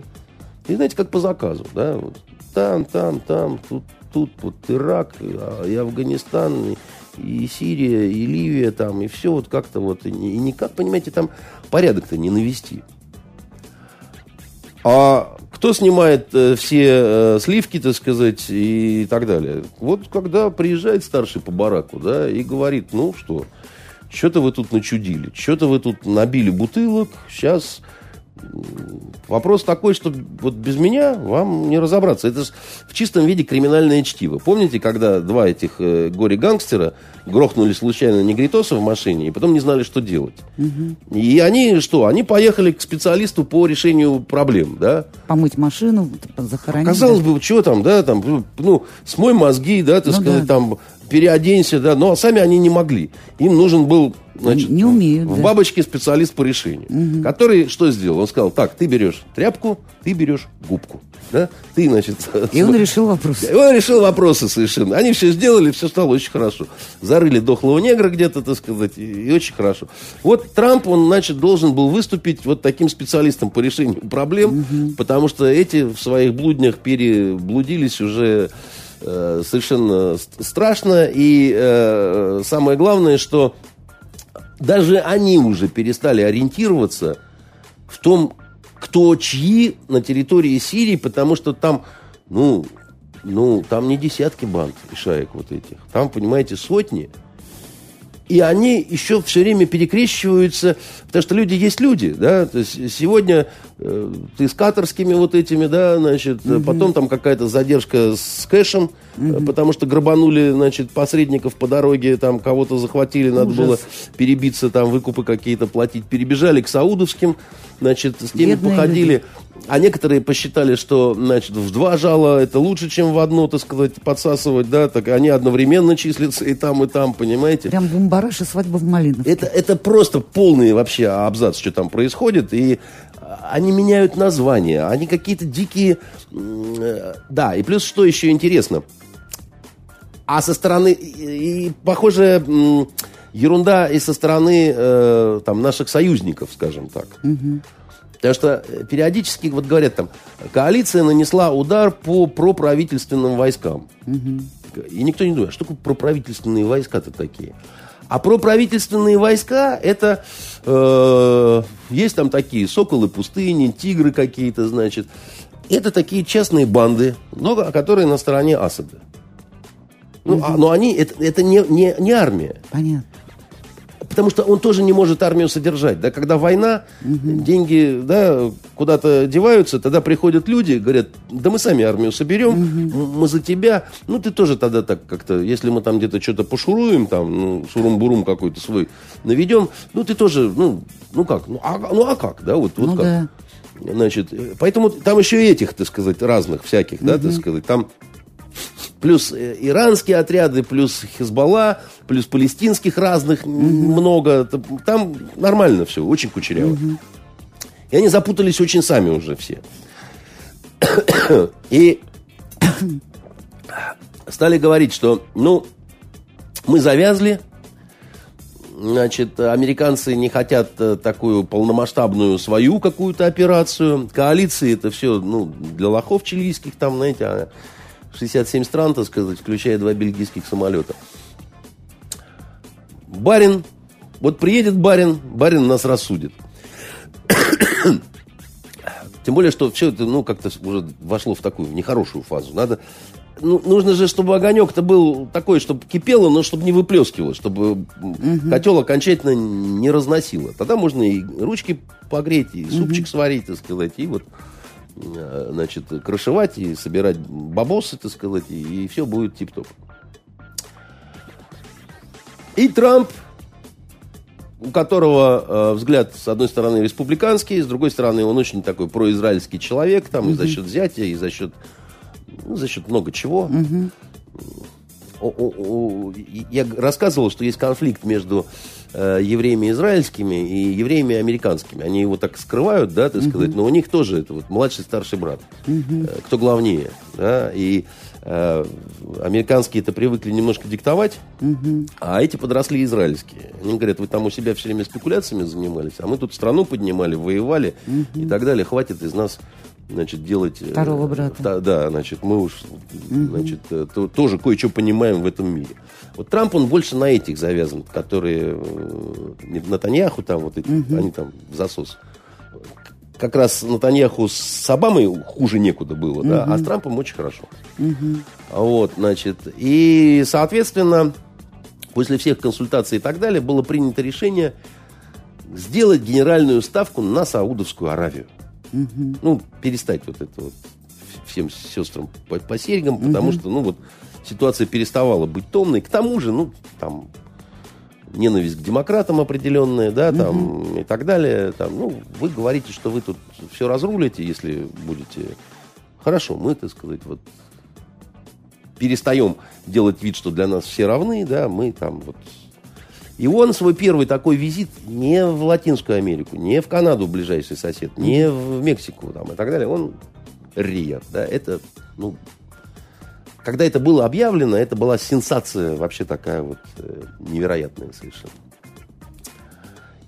И знаете, как по заказу, да, вот там, там, там, тут тут вот Ирак, и Афганистан, и Сирия, и Ливия там, и все вот как-то вот, и никак, понимаете, там порядок-то не навести. А кто снимает э, все э, сливки, так сказать, и так далее? Вот когда приезжает старший по бараку, да, и говорит, ну что, что-то вы тут начудили, что-то вы тут набили бутылок, сейчас Вопрос такой, что вот без меня вам не разобраться. Это в чистом виде криминальное чтиво. Помните, когда два этих э, горе-гангстера грохнули случайно негритоса в машине и потом не знали, что делать? Угу. И они что? Они поехали к специалисту по решению проблем, да? Помыть машину, захоронить. Казалось бы, что там, да, там, ну, смой мозги, да, так ну, сказать, да. там, переоденься, да, но сами они не могли. Им нужен был значит, не умеют, в да. бабочке специалист по решению, угу. который что сделал? Он сказал, так, ты берешь тряпку, ты берешь губку. Да? Ты, значит... <laughs> И он решил вопрос. И он решил вопросы совершенно. Они все сделали, все стало очень хорошо. Зарыли дохлого негра где-то, так сказать, и, и очень хорошо. Вот Трамп, он, значит, должен был выступить вот таким специалистом по решению проблем, угу. потому что эти в своих блуднях переблудились уже э, совершенно страшно. И э, самое главное, что даже они уже перестали ориентироваться в том, кто чьи на территории Сирии, потому что там, ну, ну, там не десятки банд и шаек вот этих. Там, понимаете, сотни. И они еще все время перекрещиваются, потому что люди есть люди, да. То есть сегодня э, ты с каторскими вот этими, да, значит, угу. потом там какая-то задержка с кэшем, угу. потому что грабанули, значит, посредников по дороге, там кого-то захватили, надо Ужас. было перебиться, там выкупы какие-то платить. Перебежали к саудовским, значит, с теми Бедные походили. Люди. А некоторые посчитали, что, значит, в два жала это лучше, чем в одно, так сказать, подсасывать, да, так они одновременно числятся и там, и там, понимаете? Прям бумбараш и свадьба в Малиновке. Это, это просто полный вообще абзац, что там происходит, и они меняют названия, они какие-то дикие... Э, да, и плюс что еще интересно. А со стороны... И, похоже, ерунда и со стороны э, там, наших союзников, скажем так. Угу. Потому что э, периодически вот говорят там, коалиция нанесла удар по проправительственным войскам. Угу. И никто не думает, что такое проправительственные войска-то такие? А проправительственные войска, это э, есть там такие соколы пустыни, тигры какие-то, значит. Это такие частные банды, но, которые на стороне Асада. Ну, угу. а, но они, это, это не, не, не армия. Понятно. Потому что он тоже не может армию содержать. Да? Когда война, угу. деньги да, куда-то деваются, тогда приходят люди, говорят, да мы сами армию соберем, угу. мы за тебя. Ну, ты тоже тогда так как-то, если мы там где-то что-то пошуруем, там, ну, шурум-бурум какой-то свой наведем, ну, ты тоже, ну, ну как, ну а, ну, а как, да, вот, вот ну, как. Да. Значит, поэтому там еще и этих, так сказать, разных всяких, угу. да, так сказать, там плюс э, иранские отряды, плюс Хизбалла, плюс палестинских разных угу. много. Там нормально все, очень кучеряво. Угу. И они запутались очень сами уже все. <coughs> И <coughs> стали говорить, что, ну, мы завязли, значит, американцы не хотят э, такую полномасштабную свою какую-то операцию. Коалиции это все, ну, для лохов чилийских там, знаете, а 67 стран, так сказать, включая два бельгийских самолета. Барин, вот приедет барин, барин нас рассудит. <coughs> Тем более, что все это, ну, как-то уже вошло в такую нехорошую фазу. Надо, ну, нужно же, чтобы огонек-то был такой, чтобы кипело, но чтобы не выплескивало, чтобы угу. котел окончательно не разносило. Тогда можно и ручки погреть, и супчик угу. сварить, так сказать, и вот значит, крышевать и собирать бабосы, так сказать, и, и все будет тип-топ. И Трамп, у которого э, взгляд, с одной стороны, республиканский, с другой стороны, он очень такой произраильский человек, там, mm-hmm. и за счет взятия, и за счет, ну, за счет много чего. Mm-hmm. Я рассказывал, что есть конфликт между э, евреями израильскими и евреями американскими. Они его так скрывают, да, так сказать, но у них тоже это вот младший старший брат. Э, кто главнее, да, и э, американские это привыкли немножко диктовать, а эти подросли израильские. Они говорят, вы там у себя все время спекуляциями занимались, а мы тут страну поднимали, воевали и так далее. Хватит из нас значит, делать... Э, Второго брата. Да, да значит, мы уж, значит, э, то, тоже кое-что понимаем в этом мире. Вот Трамп, он больше на этих завязан, которые э, Натаньяху там, вот эти, угу. они там в засос. Как раз Натаньяху с Обамой хуже некуда было, угу. да, а с Трампом очень хорошо. Угу. Вот, значит, и, соответственно, после всех консультаций и так далее было принято решение сделать генеральную ставку на Саудовскую Аравию. Угу. Ну, перестать вот это вот всем сестрам по, по серьгам, потому угу. что, ну, вот ситуация переставала быть томной. К тому же, ну, там ненависть к демократам определенная, да, там угу. и так далее. Там, ну, вы говорите, что вы тут все разрулите, если будете. Хорошо, мы, так сказать, вот перестаем делать вид, что для нас все равны, да, мы там вот и он свой первый такой визит не в Латинскую Америку, не в Канаду, ближайший сосед, не в Мексику там, и так далее. Он Рият. Да, это, ну, когда это было объявлено, это была сенсация вообще такая вот э, невероятная совершенно.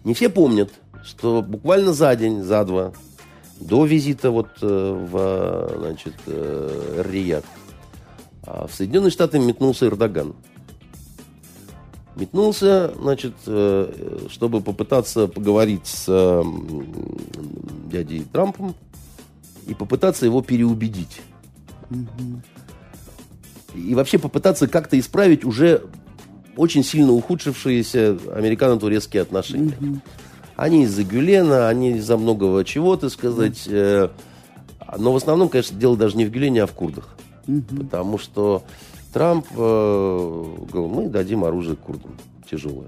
Не все помнят, что буквально за день, за два до визита вот э, в, значит, э, Рият а в Соединенные Штаты метнулся Эрдоган метнулся, значит, э, чтобы попытаться поговорить с дядей Трампом и попытаться его переубедить. И вообще попытаться как-то исправить уже очень сильно ухудшившиеся американо-турецкие отношения. Они из-за Гюлена, они из-за многого чего, то сказать. Э, но в основном, конечно, дело даже не в Гюлене, а в курдах. Потому что Трамп э, говорил, мы дадим оружие курдам тяжелое.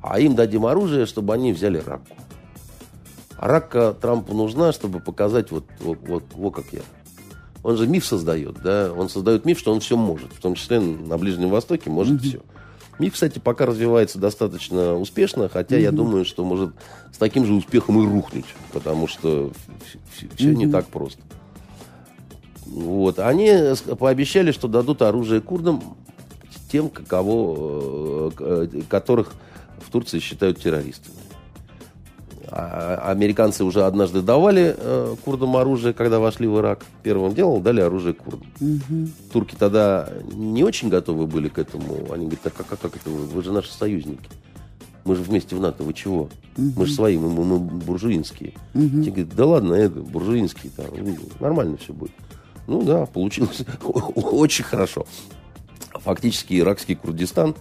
А им дадим оружие, чтобы они взяли Ракку. А Ракка Трампу нужна, чтобы показать вот, вот, вот, вот как я. Он же миф создает, да? Он создает миф, что он все может. В том числе на Ближнем Востоке может mm-hmm. все. Миф, кстати, пока развивается достаточно успешно, хотя mm-hmm. я думаю, что может с таким же успехом и рухнуть, потому что все, mm-hmm. не так просто. Вот. Они пообещали, что дадут оружие курдам тем, кого, э, которых в Турции считают террористами. А американцы уже однажды давали э, курдам оружие, когда вошли в Ирак. Первым делом дали оружие курдам. Угу. Турки тогда не очень готовы были к этому. Они говорят, так как, как, как это вы? Вы же наши союзники. Мы же вместе в НАТО, вы чего? Угу. Мы же свои, мы, мы, буржуинские. Угу. Те говорят, да ладно, это, буржуинские, там, нормально все будет. Ну да, получилось <laughs> очень хорошо. Фактически иракский Курдистан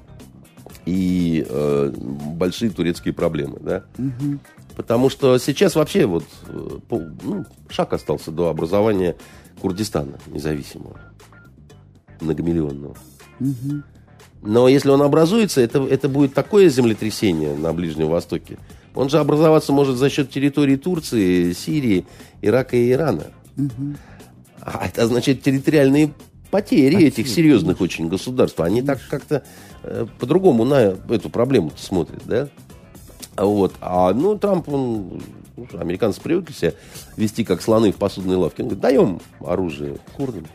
и э, большие турецкие проблемы, да. Угу. Потому что сейчас вообще вот э, ну, шаг остался до образования Курдистана независимого, многомиллионного. Угу. Но если он образуется, это, это будет такое землетрясение на Ближнем Востоке. Он же образоваться может за счет территории Турции, Сирии, Ирака и Ирана. Угу. А это значит территориальные потери, потери этих серьезных очень государств. Они так как-то э, по-другому на эту проблему смотрят, да? Вот. А, ну, Трамп, он, ну, американцы привыкли себя вести как слоны в посудной лавке. Он говорит, даем оружие курдам.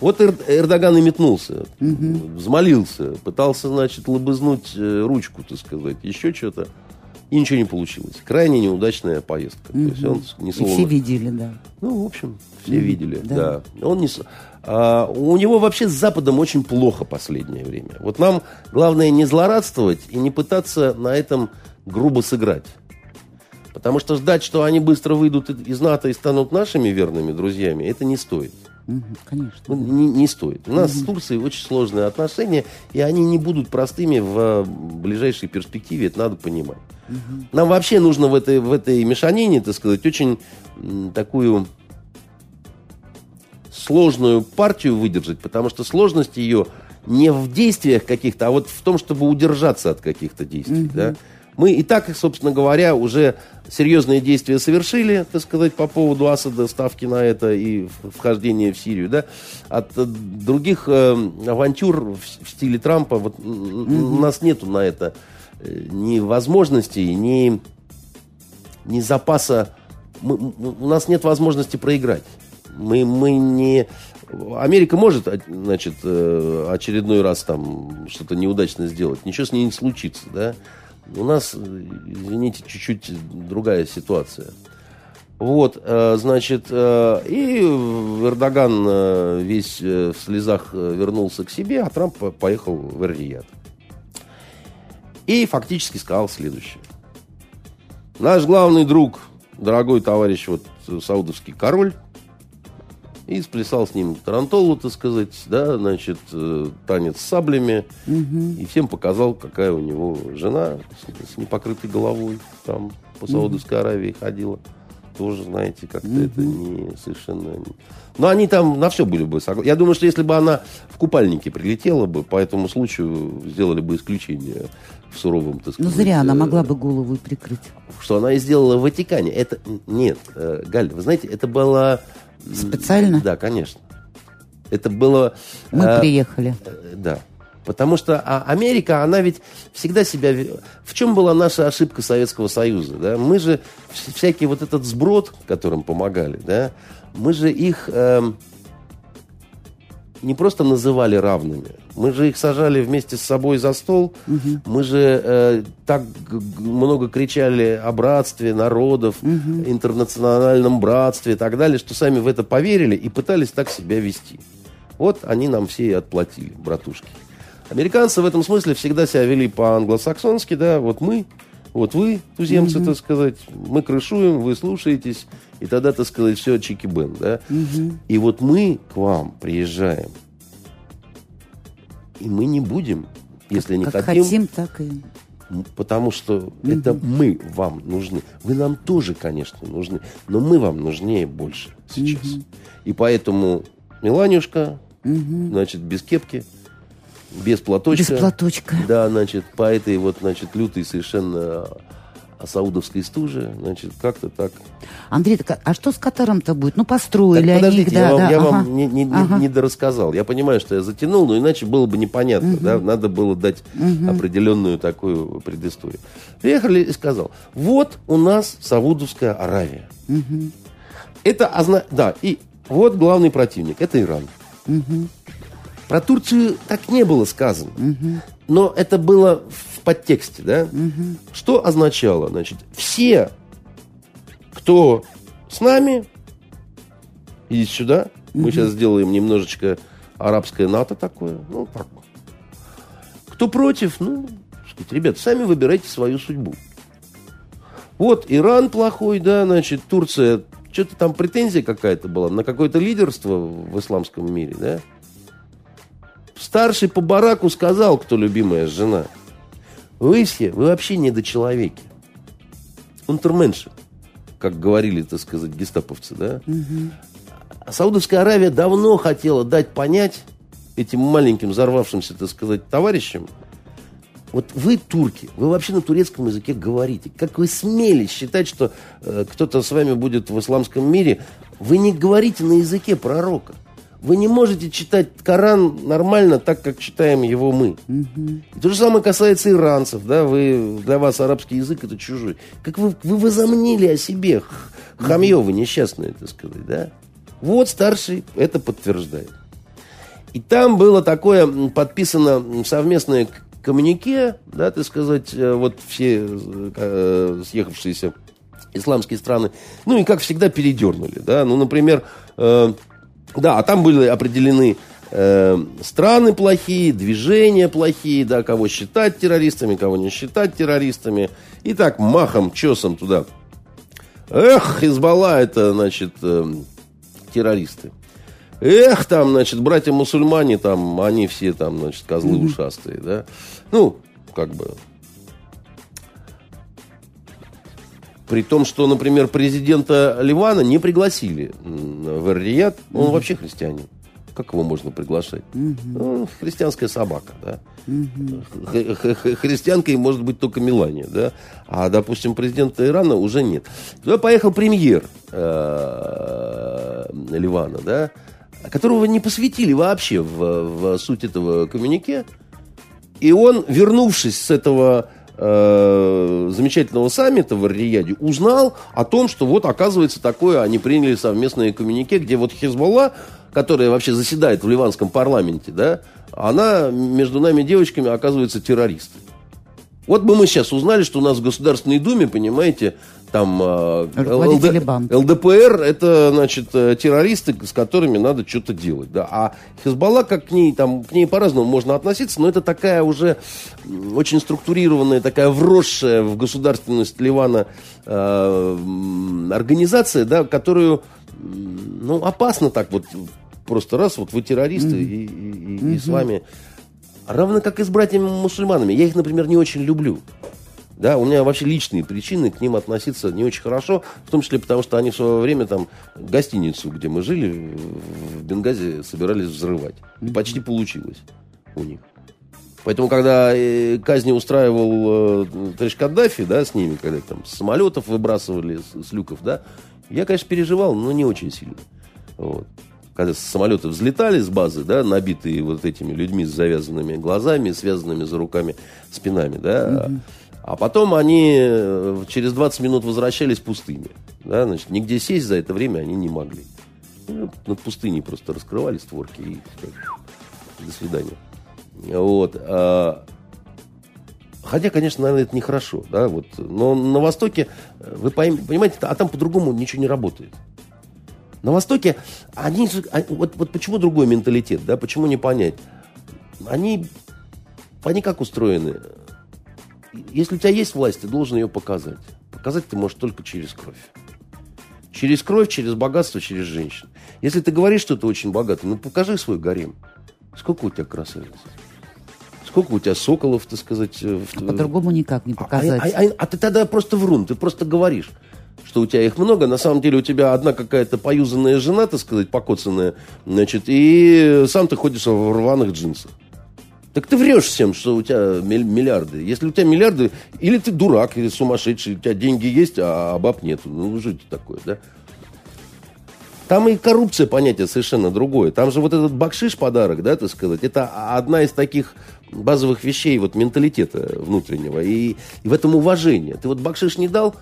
Вот Эр, Эрдоган и метнулся, угу. взмолился, пытался, значит, лобызнуть э, ручку, так сказать, еще что-то. И ничего не получилось. Крайне неудачная поездка. Угу. То есть он не словно... И все видели, да. Ну, в общем, все угу. видели, да. да. Он не... А, у него вообще с Западом очень плохо последнее время. Вот нам главное не злорадствовать и не пытаться на этом грубо сыграть. Потому что ждать, что они быстро выйдут из НАТО и станут нашими верными друзьями, это не стоит. конечно. Ну, не, не стоит. У нас угу. с Турцией очень сложные отношения, и они не будут простыми в ближайшей перспективе, это надо понимать. Угу. Нам вообще нужно в этой, в этой мешанине, так сказать, очень такую сложную партию выдержать, потому что сложность ее не в действиях каких-то, а вот в том, чтобы удержаться от каких-то действий. Угу. Да? Мы и так, собственно говоря, уже серьезные действия совершили, так сказать, по поводу Асада, ставки на это и вхождения в Сирию. Да? От других э, авантюр в стиле Трампа вот, mm-hmm. у нас нету на это ни возможностей, ни, ни запаса. Мы, у нас нет возможности проиграть. Мы, мы не... Америка может, значит, э, очередной раз там что-то неудачно сделать. Ничего с ней не случится, да? У нас, извините, чуть-чуть другая ситуация. Вот, э, значит, э, и Эрдоган э, весь в слезах вернулся к себе, а Трамп поехал в Эр-Рияд. И фактически сказал следующее. Наш главный друг, дорогой товарищ, вот саудовский король, и сплясал с ним тарантолу, так сказать, да, значит, э, танец с саблями. Угу. И всем показал, какая у него жена с, с непокрытой головой там по Саудовской угу. Аравии ходила. Тоже, знаете, как-то угу. это не совершенно... Но они там на все были бы согласны. Я думаю, что если бы она в купальнике прилетела бы, по этому случаю сделали бы исключение в суровом, так сказать. Ну, зря она могла бы голову прикрыть. Что она и сделала в Ватикане. Это... Нет, э, Галь, вы знаете, это было Специально? Да, конечно. Это было... Мы э, приехали. Э, да. Потому что а Америка, она ведь всегда себя... В чем была наша ошибка Советского Союза? Да? Мы же всякий вот этот сброд, которым помогали, да, мы же их... Э, не просто называли равными. Мы же их сажали вместе с собой за стол. Угу. Мы же э, так много кричали о братстве народов, угу. интернациональном братстве и так далее, что сами в это поверили и пытались так себя вести. Вот они нам все и отплатили, братушки. Американцы в этом смысле всегда себя вели по-англосаксонски, да, вот мы, вот вы, туземцы, угу. так сказать, мы крышуем, вы слушаетесь, и тогда, так сказать, все чики-бен, да. Угу. И вот мы к вам приезжаем, и мы не будем, если не как хотим. хотим, так и... Потому что угу. это мы вам нужны. Вы нам тоже, конечно, нужны. Но мы вам нужнее больше сейчас. Угу. И поэтому, Миланюшка, Мгм. значит, без кепки, без платочка. Без платочка. Да, значит, по этой вот, значит, лютой совершенно а, саудовской стуже, значит, как-то так. Андрей, так, а- а что с Катаром-то будет? Ну, построили Так, они их, подождите, да, я вам, да, я ага. вам не, не, не- Ага. не дорассказал. Я понимаю, что я затянул, но иначе было бы непонятно. Да? Надо было дать определенную такую предысторию. Приехали и сказал, вот у нас Саудовская Аравия. Это озна... Да, и вот главный противник, это Иран. Про Турцию так не было сказано. Но это было в подтексте, да? Что означало? Значит, все, кто с нами, идите сюда. Мы сейчас сделаем немножечко арабское НАТО такое. Ну, так. Кто против, ну, сказать, ребят, сами выбирайте свою судьбу. Вот Иран плохой, да, значит, Турция, что-то там претензия какая-то была на какое-то лидерство в исламском мире, да? Старший по бараку сказал, кто любимая жена. Вы все, вы вообще недочеловеки. Унтерменши, как говорили, так сказать, гестаповцы, да? А Саудовская Аравия давно хотела дать понять этим маленьким взорвавшимся, так сказать, товарищам, вот вы, турки, вы вообще на турецком языке говорите. Как вы смели считать, что э, кто-то с вами будет в исламском мире? Вы не говорите на языке пророка. Вы не можете читать Коран нормально так, как читаем его мы. И то же самое касается иранцев. Да? Вы, для вас арабский язык это чужой. Как вы, вы возомнили о себе, хамье вы несчастные, так сказать. Да? Вот старший это подтверждает. И там было такое подписано совместное к- коммюнике, да, так сказать, э, вот все э, э, съехавшиеся исламские страны, ну и как всегда передернули, да, ну, например, э, да, а там были определены э, страны плохие, движения плохие, да, кого считать террористами, кого не считать террористами, и так махом, чесом туда. Эх, Хизбалла это, значит, э, террористы. Эх, там, значит, братья-мусульмане, там, они все там, значит, козлы ушастые, да. Ну, как бы. При том, что, например, президента Ливана не пригласили в Эр-Рияд. Он вообще христианин. Как его можно приглашать? Ну, христианская собака, да. Х- х- х- Христианкой может быть только Мелания, да. А, допустим, президента Ирана уже нет. Туда поехал премьер э, Ливана, да, которого не посвятили вообще в, в суть этого коммюнике. И он, вернувшись с этого э, замечательного саммита в Ар-Рияде, узнал о том, что вот, оказывается, такое, они приняли совместное коммюнике, где вот Хизбалла, которая вообще заседает в ливанском парламенте, да, она между нами девочками оказывается террористом. Вот бы мы сейчас узнали, что у нас в Государственной Думе, понимаете, там э, ЛД. ЛДПР это, значит, э, террористы, с которыми надо что-то делать, да. А Хизбалла, как к ней, там, к ней по-разному можно относиться, но это такая уже очень структурированная, такая вросшая в государственность Ливана э, организация, да, которую, ну, опасно так вот просто раз, вот вы террористы, и, и- и- и с вами... Равно как и с братьями-мусульманами. Я их, например, не очень люблю. Да, у меня вообще личные причины к ним относиться не очень хорошо, в том числе потому, что они в свое время там гостиницу, где мы жили, в Бенгази, собирались взрывать. И почти получилось у них. Поэтому, когда э, казни устраивал э, товарищ Каддафи, да, с ними, когда там с самолетов выбрасывали, с, с люков, да, я, конечно, переживал, но не очень сильно. Вот. Когда самолеты взлетали с базы, да, набитые вот этими людьми с завязанными глазами, связанными за руками, спинами, да, а потом они э, через 20 минут возвращались пустыми. Да, значит, нигде сесть за это время они не могли. Ну, над пустыней просто раскрывали створки и до свидания. Вот. а, Хотя, конечно, наверное, это нехорошо, да, вот. Но на Востоке, э, вы понимаете, а там по-другому ничего не работает. На Востоке они, а- вот, вот почему другой менталитет, да, почему не понять? Они, они как устроены? Если у тебя есть власть, ты должен ее показать. Показать ты можешь только через кровь. Через кровь, через богатство, через женщин. Если ты говоришь, что ты очень богатый, ну покажи свой гарем. Сколько у тебя красавиц? Сколько у тебя соколов, так сказать? э, в- По-другому никак не а- показать. А, а- а ты тогда просто врун, ты просто говоришь, что у тебя их много, на самом деле у тебя одна какая-то поюзанная жена, так сказать, покоцанная, значит, и сам ты ходишь в рваных джинсах. Так ты врешь всем, что у тебя миллиарды. Если у тебя миллиарды, или ты дурак, или сумасшедший, у тебя деньги есть, а баб нету. Ну, это такое, да? Там и коррупция понятие совершенно другое. Там же вот этот бакшиш подарок, да, так сказать, это одна из таких базовых вещей вот менталитета внутреннего. И, и в этом уважение. Ты вот бакшиш не дал,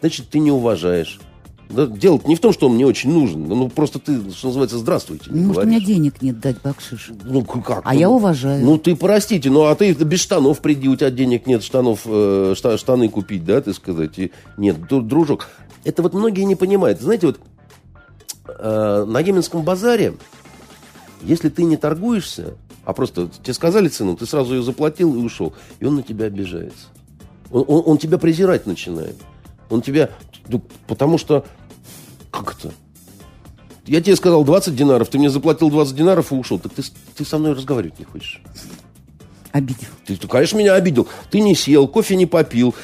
значит, ты не уважаешь. Да, дело не в том, что он мне очень нужен. Ну, просто ты, что называется, здравствуйте. Может, говоришь. у меня денег нет дать бакшиш. Ну, как? А ну, я уважаю. Ну, ты простите, ну, а ты без штанов приди, у тебя денег нет штанов, э, штаны купить, да, ты сказать. И, нет, дружок. Это вот многие не понимают. Знаете, вот э, на Еменском базаре, если ты не торгуешься, а просто тебе сказали цену, ты сразу ее заплатил и ушел, и он на тебя обижается. Он, он, он тебя презирать начинает. Он тебя... Ну, потому что... Как это? Я тебе сказал 20 динаров, ты мне заплатил 20 динаров и ушел. Так ты, ты со мной разговаривать не хочешь. Обидел. Ты, ты, конечно, меня обидел. Ты не сел, кофе не попил.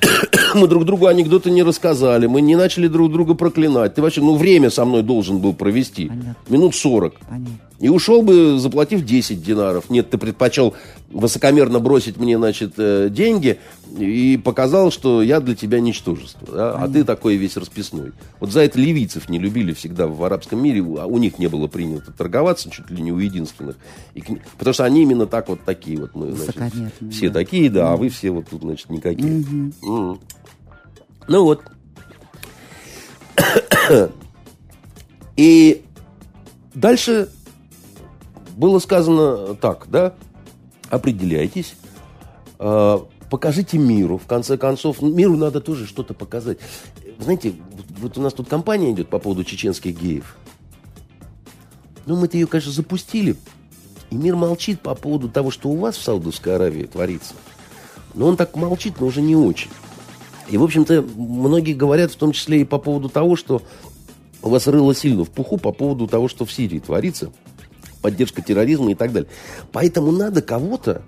<coughs> мы друг другу анекдоты не рассказали. Мы не начали друг друга проклинать. Ты вообще, ну, время со мной должен был провести. Понятно. Минут 40. Понятно. И ушел бы, заплатив 10 динаров. Нет, ты предпочел высокомерно бросить мне, значит, э, деньги и показал, что я для тебя ничтожество. Да? А ты такой весь расписной. Вот за это ливийцев не любили всегда в арабском мире. А у них не было принято торговаться, чуть ли не у единственных. И, потому что они именно так вот такие вот. Мы, значит, все да. такие, да, mm. а вы все вот тут, значит, никакие. Mm-hmm. Mm. Ну вот. <coughs> И дальше было сказано так, да, определяйтесь, э, покажите миру, в конце концов, миру надо тоже что-то показать. Знаете, вот у нас тут компания идет по поводу чеченских геев. Ну, мы-то ее, конечно, запустили, и мир молчит по поводу того, что у вас в Саудовской Аравии творится. Но он так молчит, но уже не очень. И, в общем-то, многие говорят, в том числе и по поводу того, что у вас рыло сильно в пуху по поводу того, что в Сирии творится – поддержка терроризма и так далее. Поэтому надо кого-то,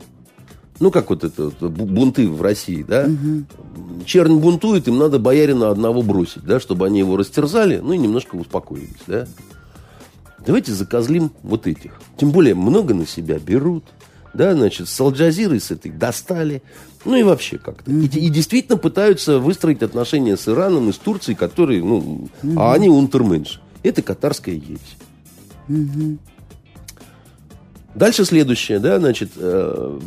ну, как вот это бунты в России, да? Угу. Чернь бунтует, им надо боярина одного бросить, да, чтобы они его растерзали, ну и немножко успокоились, да? Давайте закозлим вот этих. Тем более много на себя берут. Да, значит, с Алджазирой с этой достали. Ну и вообще как-то. Mm-hmm. И, и действительно пытаются выстроить отношения с Ираном и с Турцией, которые, ну, mm-hmm. а они унтерменш. Это катарская есть. Mm-hmm. Дальше следующее, да, значит, э,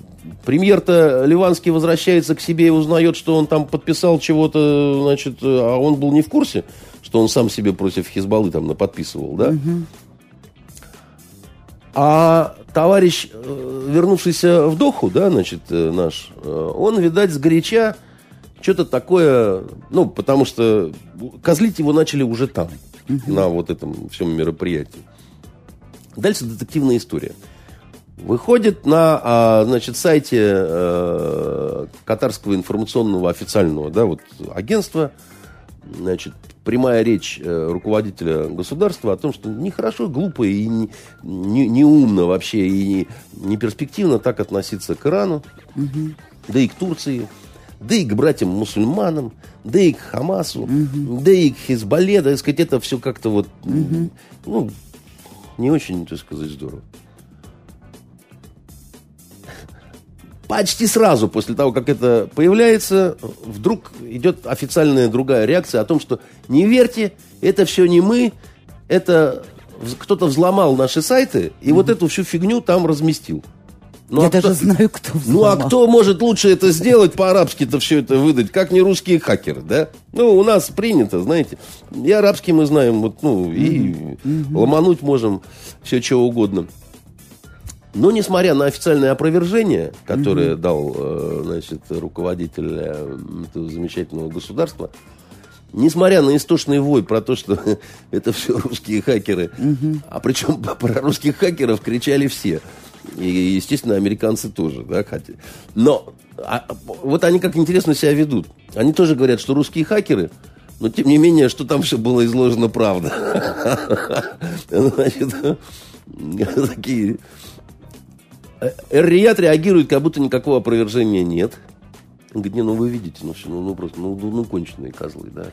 премьер-то Ливанский возвращается к себе и узнает, что он там подписал чего-то, значит, а он был не в курсе, что он сам себе против Хизбаллы там наподписывал, да. Угу. А товарищ, э, вернувшийся в Доху, да, значит, э, наш, э, он, видать, сгоряча что-то такое, ну, потому что козлить его начали уже там, угу. на вот этом всем мероприятии. Дальше детективная история – выходит на а, значит, сайте э, катарского информационного официального да, вот, агентства значит, прямая речь э, руководителя государства о том, что нехорошо, глупо и не, не, не умно вообще, и не, не перспективно так относиться к Ирану, угу. да и к Турции, да и к братьям-мусульманам, да и к Хамасу, угу. да и к Хизбалле, да, сказать, это все как-то вот, угу. ну, не очень, так сказать, здорово. Почти сразу после того, как это появляется, вдруг идет официальная другая реакция о том, что не верьте, это все не мы, это кто-то взломал наши сайты и mm-hmm. вот эту всю фигню там разместил. Ну, Я а даже кто, знаю, кто взломал. <laughs> Ну, а кто может лучше это сделать, по-арабски-то все это выдать, как не русские хакеры, да? Ну, у нас принято, знаете. И арабский мы знаем, вот, ну, и mm-hmm. ломануть можем все, что угодно. Но несмотря на официальное опровержение, которое mm-hmm. дал э, значит, руководитель э, этого замечательного государства, несмотря на истошный вой про то, что <laughs> это все русские хакеры, mm-hmm. а причем <laughs> про русских хакеров кричали все. И, естественно, американцы тоже, да, хотя. Но а, вот они как интересно себя ведут. Они тоже говорят, что русские хакеры, но тем не менее, что там все было изложено правда. <laughs> Значит, такие Эр-Рияд реагирует, как будто никакого опровержения нет. Он говорит, не, ну вы видите, ну, все, ну, ну просто, ну, ну, ну конченые козлы, да.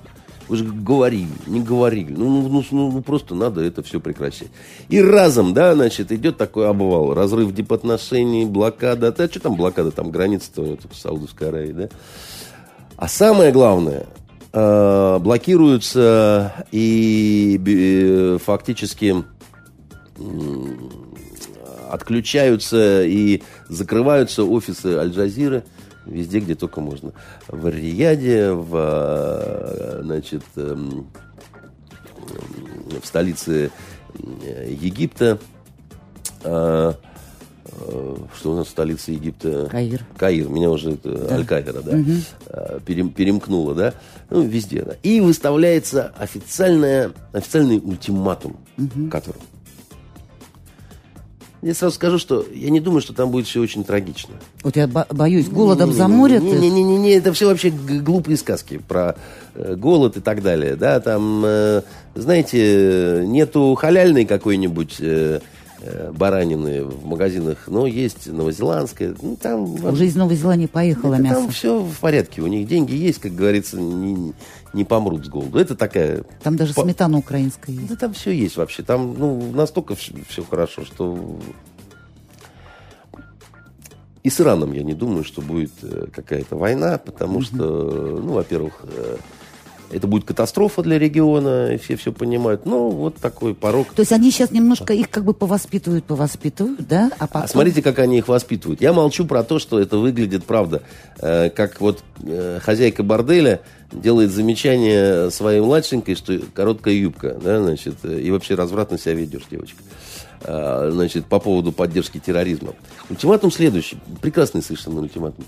Вы же говорили, не говорили. Ну, ну, ну, ну, просто надо это все прекращать. И разом, да, значит, идет такой обвал. Разрыв дипотношений, блокада. Да, что там блокада? Там граница-то в Саудовской Аравии, да? А самое главное, э, блокируются и э, фактически отключаются и закрываются офисы Аль-Джазиры везде, где только можно. В Рияде, в, э, значит, эм, в столице Египта, Э, что у нас столица Египта? Каир. Каир, меня уже да. Аль-Каира, да, угу. Перем, перемкнуло, да, ну, везде, да. И выставляется официальная, официальный ультиматум, угу. который... Я сразу скажу, что я не думаю, что там будет все очень трагично. Вот я бо- боюсь, голодом не, заморят Не-не-не, не, это все вообще глупые сказки про э, голод и так далее. Да, там, э, знаете, нету халяльной какой-нибудь... Э, баранины в магазинах, но есть новозеландская. Ну, там, Уже из Новой Зеландии поехало мясо. Там все в порядке, у них деньги есть, как говорится, не, не помрут с голоду. Это такая... Там даже по... сметана украинская есть. Да там все есть вообще, там ну, настолько все, все хорошо, что... И с Ираном я не думаю, что будет э, какая-то война, потому mm что, ну, во-первых, э, это будет катастрофа для региона, и все все понимают. Ну, вот такой порог. То есть они сейчас немножко их как бы повоспитывают, повоспитывают, да? А, потом... а смотрите, как они их воспитывают. Я молчу про то, что это выглядит, правда, э, как вот э, хозяйка борделя делает замечание своей младшенькой, что короткая юбка, да, значит, и вообще развратно себя ведешь, девочка. А, значит, по поводу поддержки терроризма. Ультиматум следующий. Прекрасный совершенно ультиматум.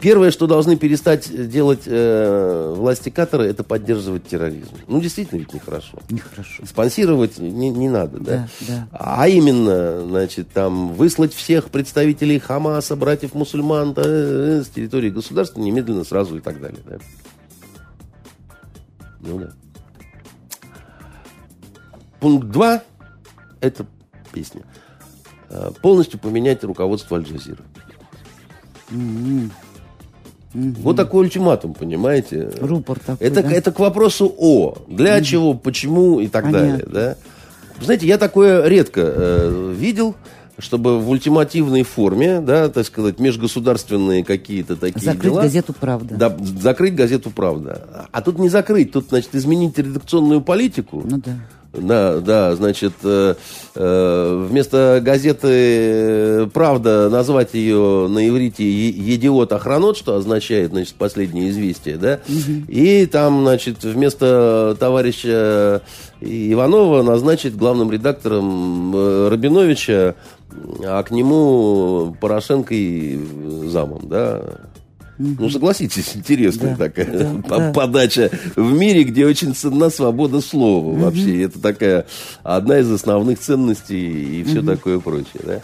Первое, что должны перестать делать э, власти Катара, это поддерживать терроризм. Ну, действительно, ведь нехорошо. Нехорошо. Спонсировать не, не надо, да? Да, да? А именно, значит, там, выслать всех представителей Хамаса, братьев-мусульман да, э, с территории государства немедленно, сразу и так далее, да? Ну, да. Пункт два – это песня. Э, полностью поменять руководство Аль-Джазиры. Mm-hmm. Угу. Вот такой ультиматум, понимаете? Рупор такой, это, да? это к вопросу о, для угу. чего, почему и так Понятно. далее. Да? Знаете, я такое редко э, видел, чтобы в ультимативной форме, да, так сказать, межгосударственные какие-то такие закрыть дела... Закрыть газету «Правда». Да, закрыть газету «Правда». А тут не закрыть, тут, значит, изменить редакционную политику. Ну да да, да, значит, э, э, вместо газеты «Правда» назвать ее на иврите «Едиот Охранот», что означает, значит, последнее известие, да, угу. и там, значит, вместо товарища Иванова назначить главным редактором э, Рабиновича, а к нему Порошенко и замом, да, ну, согласитесь, интересная да, такая да, <laughs> подача да. в мире, где очень ценна свобода слова угу. вообще. Это такая одна из основных ценностей и все угу. такое прочее, да?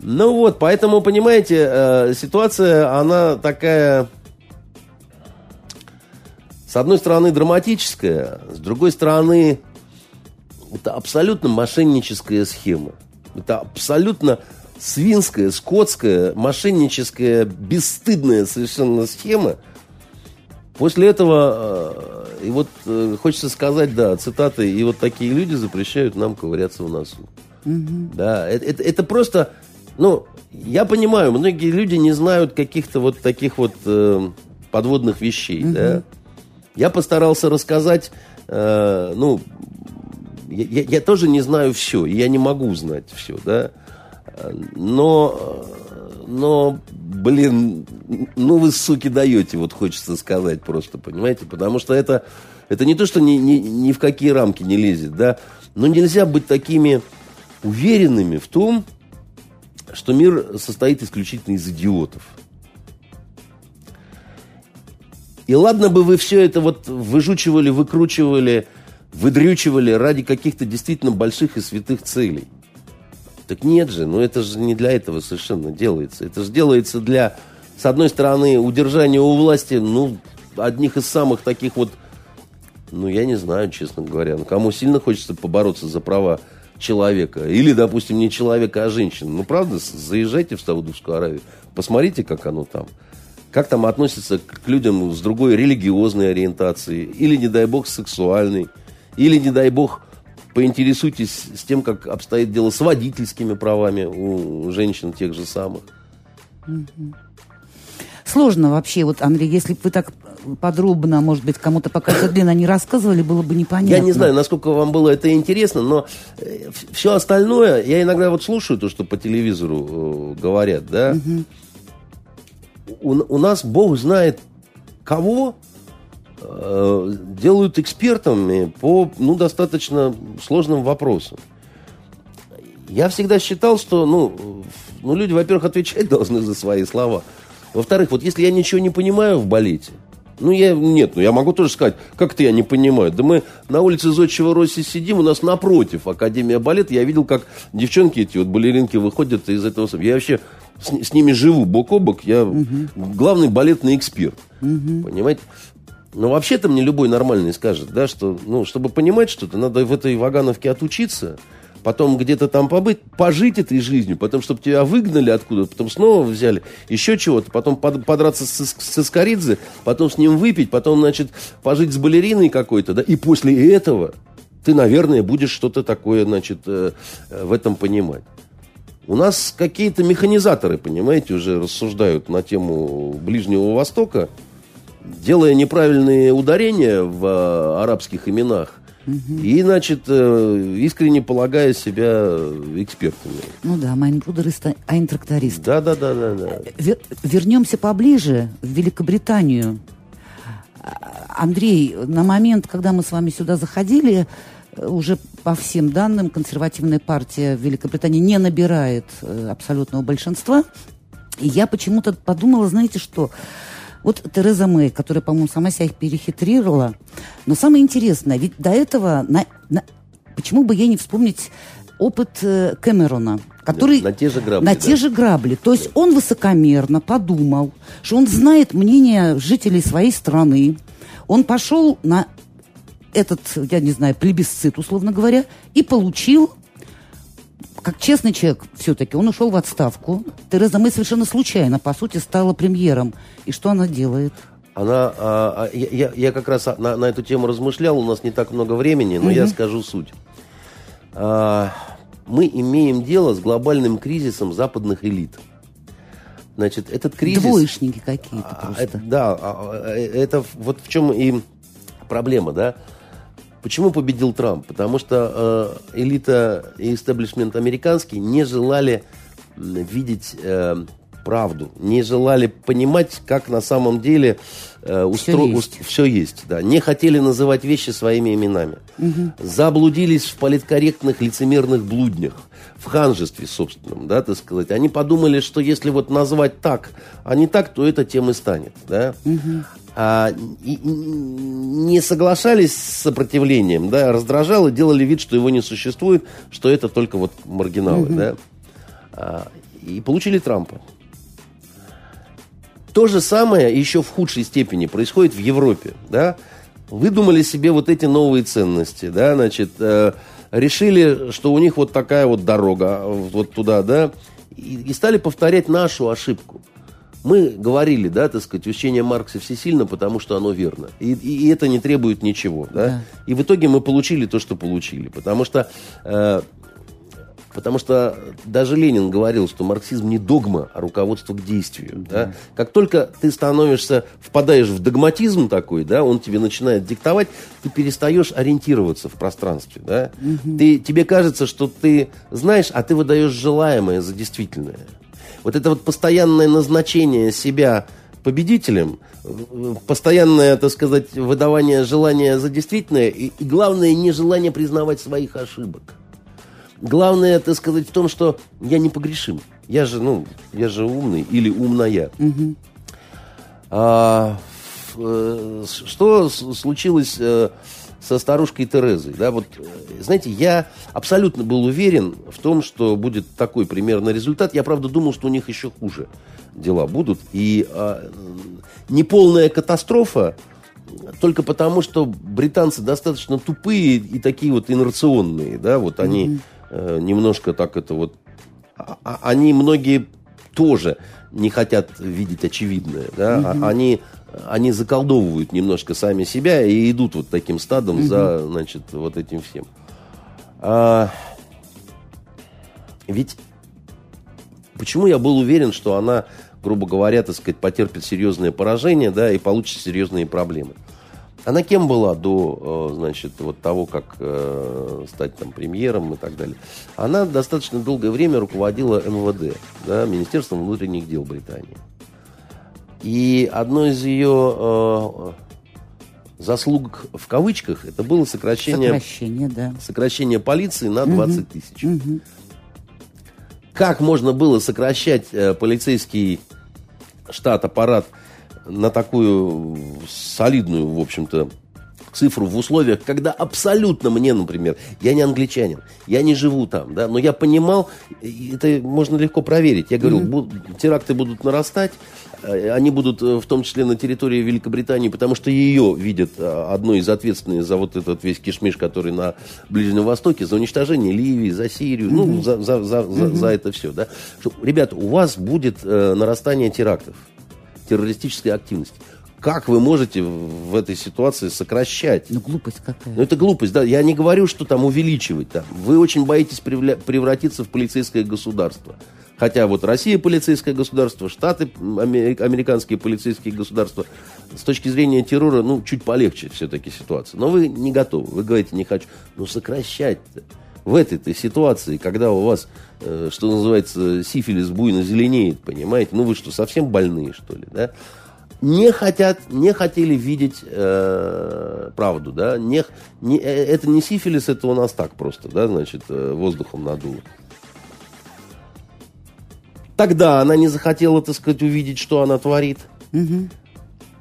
Ну вот, поэтому, понимаете, э, ситуация, она такая, с одной стороны, драматическая, с другой стороны, это абсолютно мошенническая схема. Это абсолютно свинская, скотская, мошенническая, бесстыдная совершенно схема. После этого, э, и вот э, хочется сказать, да, цитаты, и вот такие люди запрещают нам ковыряться в носу. Угу. Да, это, это, это просто, ну, я понимаю, многие люди не знают каких-то вот таких вот э, подводных вещей, угу. да. Я постарался рассказать, э, ну, я, я тоже не знаю все, и я не могу знать все, да. Но, но, блин, ну вы, суки, даете, вот хочется сказать просто, понимаете? Потому что это, это не то, что ни, ни, ни в какие рамки не лезет, да? Но нельзя быть такими уверенными в том, что мир состоит исключительно из идиотов. И ладно бы вы все это вот выжучивали, выкручивали, выдрючивали ради каких-то действительно больших и святых целей. Так нет же, ну это же не для этого совершенно делается. Это же делается для, с одной стороны, удержания у власти, ну, одних из самых таких вот, ну, я не знаю, честно говоря, ну, кому сильно хочется побороться за права человека. Или, допустим, не человека, а женщины. Ну, правда, заезжайте в Саудовскую Аравию, посмотрите, как оно там. как там относятся к людям с другой религиозной ориентацией, или, не дай бог, сексуальной, или, не дай бог, поинтересуйтесь с тем, как обстоит дело с водительскими правами у женщин тех же самых. Сложно вообще, вот, Андрей, если бы вы так подробно, может быть, кому-то пока длинно не рассказывали, было бы непонятно. Я не знаю, насколько вам было это интересно, но э, все остальное, я иногда вот слушаю то, что по телевизору э, говорят, да. Угу. У, у нас Бог знает кого делают экспертами по, ну, достаточно сложным вопросам. Я всегда считал, что, ну, ну люди, во-первых, отвечать <laughs> должны за свои слова. Во-вторых, вот если я ничего не понимаю в балете, ну, я, нет, ну, я могу тоже сказать, как это я не понимаю. Да мы на улице Зодчего Росси сидим, у нас напротив Академия балета. Я видел, как девчонки эти, вот балеринки выходят из этого. Я вообще с, с ними живу бок о бок. Я угу. главный балетный эксперт. Угу. Понимаете? Но вообще-то мне любой нормальный скажет, да, что, ну, чтобы понимать что-то, надо в этой Вагановке отучиться – потом где-то там побыть, пожить этой жизнью, потом, чтобы тебя выгнали откуда, потом снова взяли, еще чего-то, потом под, подраться с, с Искоридзе, потом с ним выпить, потом, значит, пожить с балериной какой-то, да, и после этого ты, наверное, будешь что-то такое, значит, э, э, в этом понимать. У нас какие-то механизаторы, понимаете, уже рассуждают на тему Ближнего Востока, делая неправильные ударения в э, арабских именах, и, значит, э, искренне полагая себя экспертами. Ну да, Майнбрудер Айнтракторист. Да, да, да, да, да. Вер, вернемся поближе, в Великобританию. Андрей, на момент, когда мы с вами сюда заходили, уже по всем данным консервативная партия в Великобритании не набирает э, абсолютного большинства. И я почему-то подумала, знаете что, вот Тереза Мэй, которая, по-моему, сама себя перехитрировала. Но самое интересное, ведь до этого, на, на, почему бы ей не вспомнить опыт э, Кэмерона, который на те же грабли. На да. те же грабли. То есть он высокомерно подумал, что он знает мнение жителей своей страны. Он пошел на этот, я не знаю, плебисцит, условно говоря, и получил как честный человек все-таки, он ушел в отставку. Тереза Мэй совершенно случайно, по сути, стала премьером. И что она делает? Она, а, а, я, я как раз на, на эту тему размышлял, у нас не так много времени, но угу. я скажу суть. А, мы имеем дело с глобальным кризисом западных элит. Значит, этот кризис... Двоечники какие-то а, просто. Это, да, а, а, это вот в чем и проблема, да. Почему победил Трамп? Потому что э, элита и истеблишмент американский не желали видеть э, правду, не желали понимать, как на самом деле э, устро... все, есть. все есть. Да. Не хотели называть вещи своими именами. Угу. Заблудились в политкорректных лицемерных блуднях, в ханжестве собственном, да, так сказать. Они подумали, что если вот назвать так, а не так, то это тем и станет. Да? Угу а, и, не соглашались с сопротивлением, да, раздражало, делали вид, что его не существует, что это только вот маргиналы, угу. да, а, и получили Трампа. То же самое еще в худшей степени происходит в Европе, да. Выдумали себе вот эти новые ценности, да, значит, э, решили, что у них вот такая вот дорога вот туда, да, и, и стали повторять нашу ошибку – мы говорили, да, так сказать, учение Маркса всесильно, потому что оно верно. И, и, и это не требует ничего, да? да. И в итоге мы получили то, что получили. Потому что, э, потому что даже Ленин говорил, что марксизм не догма, а руководство к действию. Да. Да? Как только ты становишься, впадаешь в догматизм такой, да, он тебе начинает диктовать, ты перестаешь ориентироваться в пространстве. Да? Угу. Ты, тебе кажется, что ты знаешь, а ты выдаешь желаемое за действительное вот это вот постоянное назначение себя победителем, постоянное, так сказать, выдавание желания за действительное, и, и главное, нежелание признавать своих ошибок. Главное, так сказать, в том, что я не погрешим. Я же, ну, я же умный или умная. Угу. А, э, что случилось э, со старушкой Терезой. Да, вот, знаете, я абсолютно был уверен в том, что будет такой примерно результат. Я, правда, думал, что у них еще хуже дела будут. И а, неполная катастрофа только потому, что британцы достаточно тупые и такие вот инерционные. Да, вот они mm-hmm. э, немножко так это вот... А, а, они многие тоже не хотят видеть очевидное. Да? Угу. Они, они заколдовывают немножко сами себя и идут вот таким стадом угу. за, значит, вот этим всем. А, ведь почему я был уверен, что она, грубо говоря, так сказать, потерпит серьезное поражение, да, и получит серьезные проблемы? Она кем была до, э, значит, вот того, как э, стать там премьером и так далее? Она достаточно долгое время руководила МВД, да, Министерством внутренних дел Британии. И одно из ее э, заслуг в кавычках это было сокращение, сокращение, да. сокращение полиции на 20 тысяч. Угу. Как можно было сокращать э, полицейский штат, аппарат на такую солидную, в общем-то, цифру в условиях, когда абсолютно мне, например, я не англичанин, я не живу там, да, но я понимал, это можно легко проверить. Я говорю, mm-hmm. теракты будут нарастать, э, они будут э, в том числе на территории Великобритании, потому что ее видят э, одной из ответственных за вот этот весь кишмиш, который на Ближнем Востоке, за уничтожение Ливии, за Сирию, mm-hmm. ну, за, за, за, mm-hmm. за это все, да. Что, ребята, у вас будет э, нарастание терактов террористической активности. Как вы можете в этой ситуации сокращать? Ну, глупость какая. Ну, это глупость, да. Я не говорю, что там увеличивать. Там. Вы очень боитесь превратиться в полицейское государство. Хотя вот Россия полицейское государство, Штаты американские полицейские государства. С точки зрения террора, ну, чуть полегче все-таки ситуация. Но вы не готовы. Вы говорите, не хочу. Ну, сокращать-то в этой-то ситуации, когда у вас, э, что называется, сифилис буйно зеленеет, понимаете? Ну, вы что, совсем больные, что ли, да? Не хотят, не хотели видеть э, правду, да, не, не, э, это не сифилис, это у нас так просто, да, значит, э, воздухом надуло. Тогда она не захотела, так сказать, увидеть, что она творит. Угу.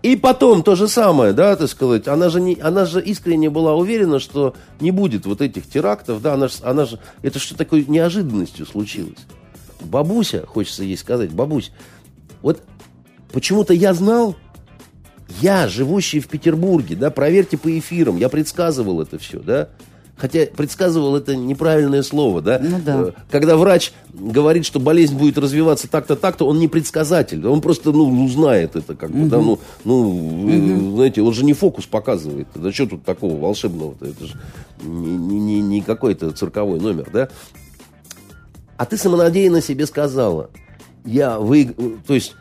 И потом то же самое, да, так сказать, она же, не, она же искренне была уверена, что не будет вот этих терактов, да, она же, она же, это что такой неожиданностью случилось. Бабуся, хочется ей сказать, бабусь, вот Почему-то я знал, я, живущий в Петербурге, да, проверьте по эфирам, я предсказывал это все, да. Хотя предсказывал это неправильное слово, да? Ну, да. Э, когда врач говорит, что болезнь будет развиваться так-то, так-то, он не предсказатель. Он просто, ну, ну знает это, как бы, угу. да, ну, ну угу. знаете, он же не фокус показывает. Да что тут такого волшебного-то? Это же не, не, не какой-то цирковой номер, да? А ты самонадеянно себе сказала, я вы, то есть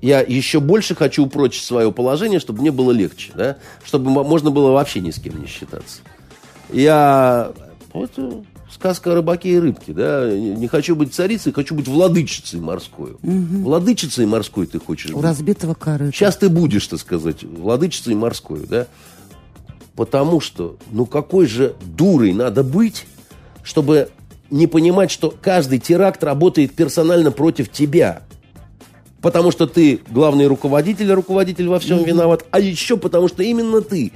я еще больше хочу упрочить свое положение, чтобы мне было легче, да? Чтобы можно было вообще ни с кем не считаться. Я... Вот э, сказка о рыбаке и рыбке, да? Не хочу быть царицей, хочу быть владычицей морской. Угу. Владычицей морской ты хочешь У разбитого корыта. Сейчас ты будешь, так сказать, владычицей морской, да? Потому что, ну какой же дурой надо быть, чтобы не понимать, что каждый теракт работает персонально против тебя – потому что ты главный руководитель, руководитель во всем mm-hmm. виноват, а еще потому что именно ты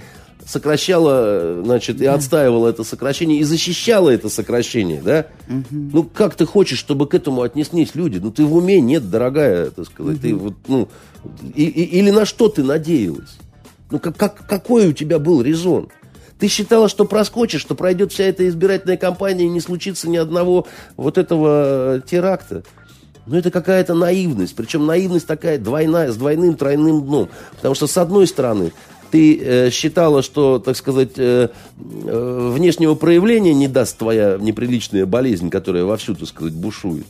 сокращала, значит, и отстаивала это сокращение, и защищала это сокращение, да? Угу. Ну, как ты хочешь, чтобы к этому отнеслись люди? Ну, ты в уме нет, дорогая, так сказать. Угу. Ты вот, ну, и, и, или на что ты надеялась? Ну, как, как, какой у тебя был резон? Ты считала, что проскочишь, что пройдет вся эта избирательная кампания и не случится ни одного вот этого теракта? Ну, это какая-то наивность. Причем наивность такая двойная, с двойным, тройным дном. Потому что, с одной стороны, ты э, считала, что, так сказать, э, э, внешнего проявления не даст твоя неприличная болезнь, которая вовсю, так сказать, бушует.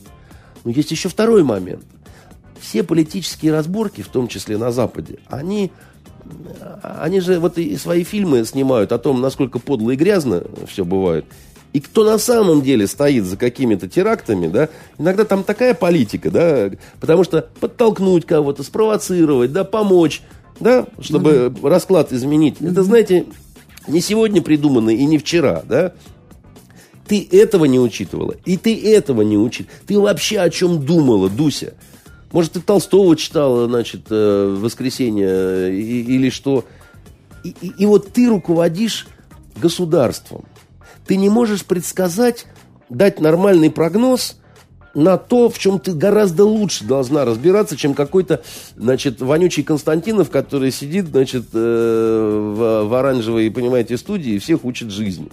Но есть еще второй момент. Все политические разборки, в том числе на Западе, они, они же вот и свои фильмы снимают о том, насколько подло и грязно все бывает. И кто на самом деле стоит за какими-то терактами, да, иногда там такая политика, да, потому что подтолкнуть кого-то, спровоцировать, да, помочь, да, чтобы mm-hmm. расклад изменить. Mm-hmm. Это, знаете, не сегодня придумано и не вчера, да. Ты этого не учитывала, и ты этого не учит. Ты вообще о чем думала, Дуся? Может, ты Толстого читала, значит, э, в воскресенье или что? И, и, и вот ты руководишь государством ты не можешь предсказать, дать нормальный прогноз на то, в чем ты гораздо лучше должна разбираться, чем какой-то, значит, вонючий Константинов, который сидит, значит, э, в, в оранжевой, понимаете, студии и всех учит жизни.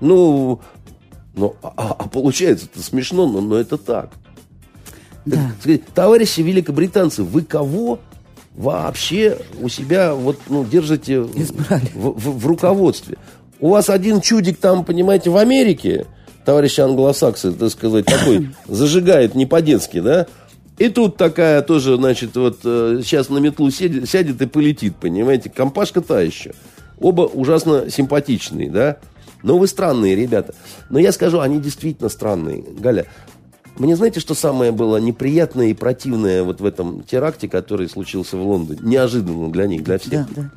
Ну, ну а, а получается это смешно, но, но это так. Да. сказать, товарищи великобританцы, вы кого вообще у себя вот, ну, держите в, в- в руководстве? У вас один чудик там, понимаете, в Америке, товарищи англосаксы, так сказать, такой <coughs> зажигает не по-детски, да? И тут такая тоже, значит, вот э, сейчас на метлу сядет, сядет и полетит, понимаете? Компашка та еще. Оба ужасно симпатичные, да? Но вы странные ребята. Но я скажу, они действительно странные. Галя, мне знаете, что самое было неприятное и противное вот в этом теракте, который случился в Лондоне? Неожиданно для них, для всех. Да, да.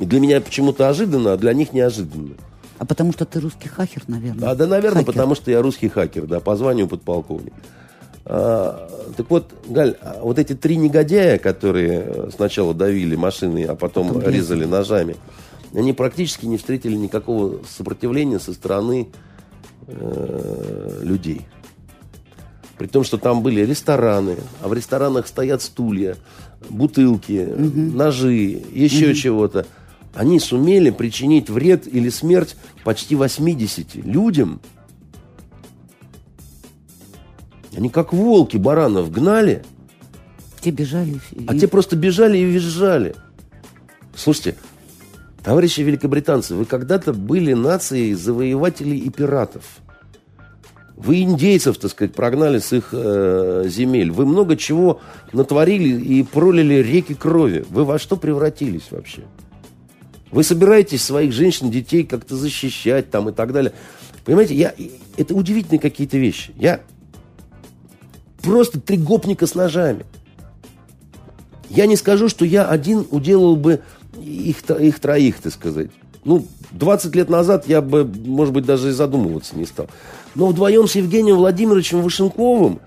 И для меня почему-то ожиданно, а для них неожиданно. А потому что ты русский хакер, наверное. А, да, наверное, Хакер. потому что я русский хакер, да, по званию подполковник. А, так вот, Галь, а вот эти три негодяя, которые э, сначала давили машины, а потом, Потом резали. резали ножами, они практически не встретили никакого сопротивления со стороны э, людей. При том, что там были рестораны, а в ресторанах стоят стулья, бутылки, ножи, еще чего-то. Они сумели причинить вред или смерть почти 80 людям. Они как волки баранов гнали, Те бежали. и- а те просто бежали и визжали. Слушайте, товарищи великобританцы, вы когда-то были нацией завоевателей и пиратов. Вы индейцев, так сказать, прогнали с их э, земель. Вы много чего натворили и пролили реки крови. Вы во что превратились вообще? Вы собираетесь своих женщин, детей как-то защищать там и так далее. Понимаете, я, это удивительные какие-то вещи. Я просто три гопника с ножами. Я не скажу, что я один уделал бы их, их троих, так сказать. Ну, 20 лет назад я бы, может быть, даже и задумываться не стал. Но вдвоем с Евгением Владимировичем Вышенковым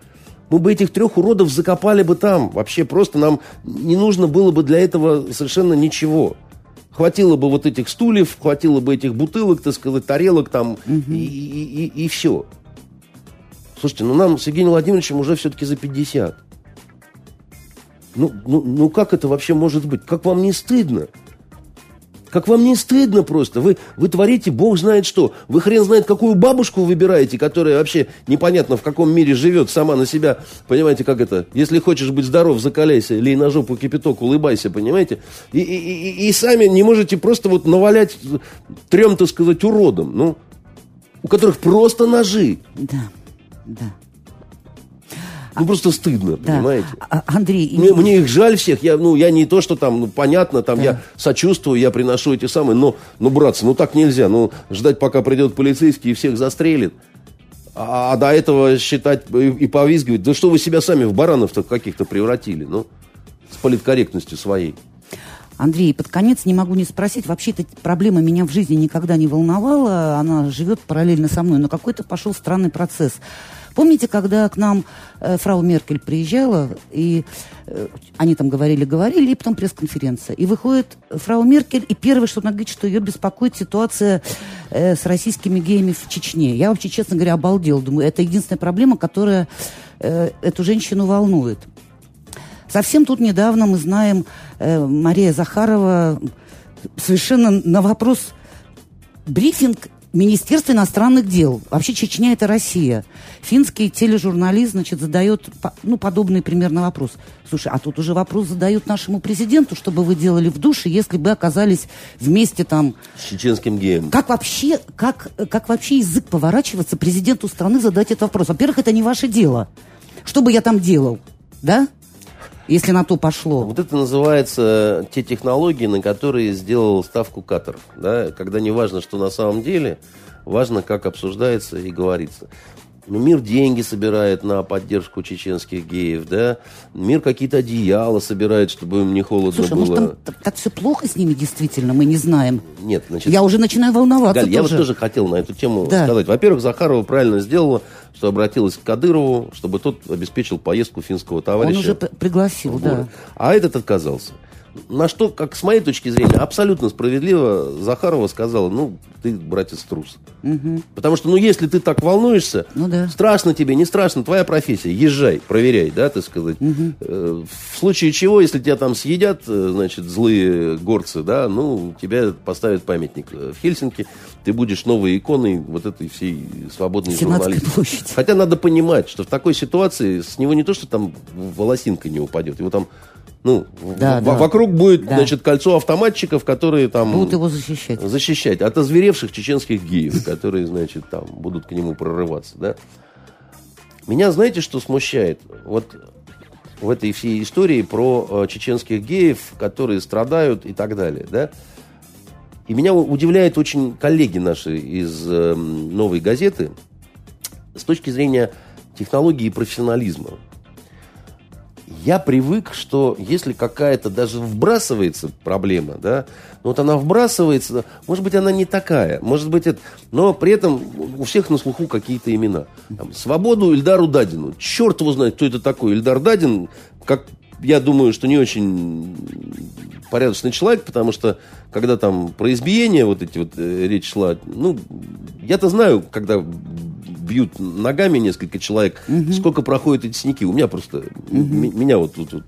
мы бы этих трех уродов закопали бы там. Вообще просто нам не нужно было бы для этого совершенно ничего. Хватило бы вот этих стульев, хватило бы этих бутылок, так сказать, тарелок там и, и, и, и все. Слушайте, ну нам с Евгением Владимировичем уже все-таки за 50. Ну, ну, ну как это вообще может быть? Как вам не стыдно? Как вам не стыдно просто? Вы, вы творите, бог знает что. Вы хрен знает, какую бабушку выбираете, которая вообще непонятно в каком мире живет, сама на себя. Понимаете, как это? Если хочешь быть здоров, закаляйся, лей на жопу кипяток, улыбайся, понимаете? И, и, и, и сами не можете просто вот навалять трем, так сказать, уродам, ну, у которых просто ножи. Да, да. Ну, просто стыдно, да. понимаете? А- Андрей, и- Мне, мне их жаль всех. Я, ну, я не то, что там, ну, понятно, там я сочувствую, я приношу эти самые, но, ну, братцы, ну так нельзя. Ну, ждать, пока придет полицейский и всех застрелит. А, а до этого считать и, и повизгивать. Да что вы себя сами в баранов-то каких-то превратили, ну, с политкорректностью своей. Андрей, под конец не могу не спросить. Вообще эта проблема меня в жизни никогда не волновала. Она живет параллельно со мной. Но какой-то пошел странный процесс. Помните, когда к нам э, фрау Меркель приезжала, и э, они там говорили-говорили, и потом пресс-конференция. И выходит фрау Меркель, и первое, что она говорит, что ее беспокоит ситуация э, с российскими геями в Чечне. Я вообще, честно говоря, обалдел. Думаю, это единственная проблема, которая э, эту женщину волнует. Совсем тут недавно мы знаем, э, Мария Захарова совершенно на вопрос брифинг Министерства иностранных дел. Вообще Чечня это Россия. Финский тележурналист, значит, задает ну, подобный примерно вопрос. Слушай, а тут уже вопрос задают нашему президенту, что бы вы делали в душе, если бы оказались вместе там С чеченским геем. как вообще, как, как вообще язык поворачиваться президенту страны задать этот вопрос? Во-первых, это не ваше дело. Что бы я там делал, да? Если на то пошло. Вот это называется те технологии, на которые сделал ставку Катар. Да? Когда не важно, что на самом деле, важно, как обсуждается и говорится. Ну, мир деньги собирает на поддержку чеченских геев, да? Мир какие-то одеяла собирает, чтобы им не холодно Слушай, было. может, там так все плохо с ними действительно, мы не знаем. Нет, значит, Я уже начинаю волноваться Галь, я вот тоже. тоже хотел на эту тему Да. сказать. Во-первых, Захарова правильно сделала, что обратилась к Кадырову, чтобы тот обеспечил поездку финского Он товарища. уже п- пригласил, да. А этот отказался. На что, как с моей точки зрения, абсолютно справедливо Захарова сказала, ну, ты, братец, трус. Угу. Потому что, ну, если ты так волнуешься, ну, да. страшно тебе, не страшно, твоя профессия, езжай, проверяй, да, так сказать. Угу. В случае чего, если тебя там съедят, э, значит, злые горцы, да, ну, тебя поставят памятник в Хельсинки, ты будешь новой иконой вот этой всей свободной журналистики. Хотя надо понимать, что в такой ситуации с него не то, что там волосинка не упадет, его там ну, да, в, да. вокруг будет, да. значит, кольцо автоматчиков, которые там... Будут его защищать. Защищать. От озверевших чеченских геев, которые, значит, там будут к нему прорываться, да. Меня, знаете, что смущает? Вот в этой всей истории про э, чеченских геев, которые страдают и так далее, да. И меня удивляют очень коллеги наши из э, «Новой газеты» с точки зрения технологии и профессионализма я привык, что если какая-то даже вбрасывается проблема, да, ну вот она вбрасывается, может быть, она не такая, может быть, это... Но при этом у всех на слуху какие-то имена. Там, Свободу Ильдару Дадину. Черт его знает, кто это такой. Ильдар Дадин, как я думаю, что не очень порядочный человек, потому что когда там про избиение вот эти вот э, речь шла, ну, я-то знаю, когда бьют ногами несколько человек, угу. сколько проходят эти синяки. У меня просто, угу. меня вот тут вот,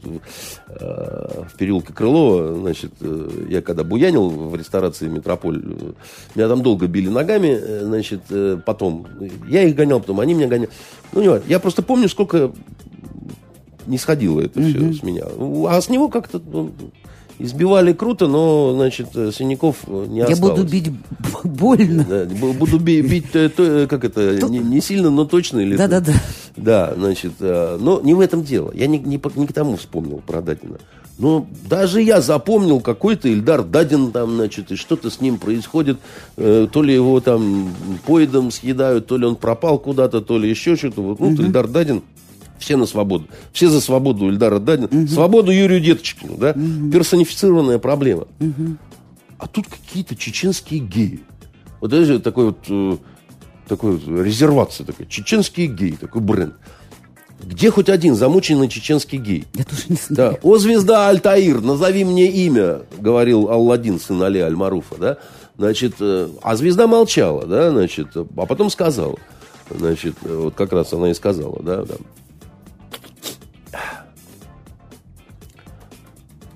э, в переулке Крылова, значит, э, я когда буянил в ресторации Метрополь, э, меня там долго били ногами, э, значит, э, потом, я их гонял, потом они меня гоняли. Ну, не важно. Я просто помню, сколько не сходило это угу. все с меня. А с него как-то... Ну, Избивали круто, но, значит, синяков не Я осталось. буду бить больно. Да, буду бить, бить то, как это, не, не сильно, но точно. Или да, да, да. Да, значит, но не в этом дело. Я не, не, не к тому вспомнил про Дадина. Но даже я запомнил какой-то Ильдар Дадин там, значит, и что-то с ним происходит. Э, то ли его там поедом съедают, то ли он пропал куда-то, то ли еще что-то. Вот, ну, угу. Ильдар Дадин все на свободу. Все за свободу Ильдара Дадина. Угу. Свободу Юрию Деточкину. Да? Угу. Персонифицированная проблема. Угу. А тут какие-то чеченские геи. Вот даже такой вот э, такой вот резервация такой. Чеченские геи, такой бренд. Где хоть один замученный чеченский гей? Я тоже не знаю. Да. О, звезда Альтаир, назови мне имя, говорил Алладин, сын Али Аль-Маруфа, да? Значит, э, а звезда молчала, да, значит, а потом сказала. Значит, вот как раз она и сказала, да, да.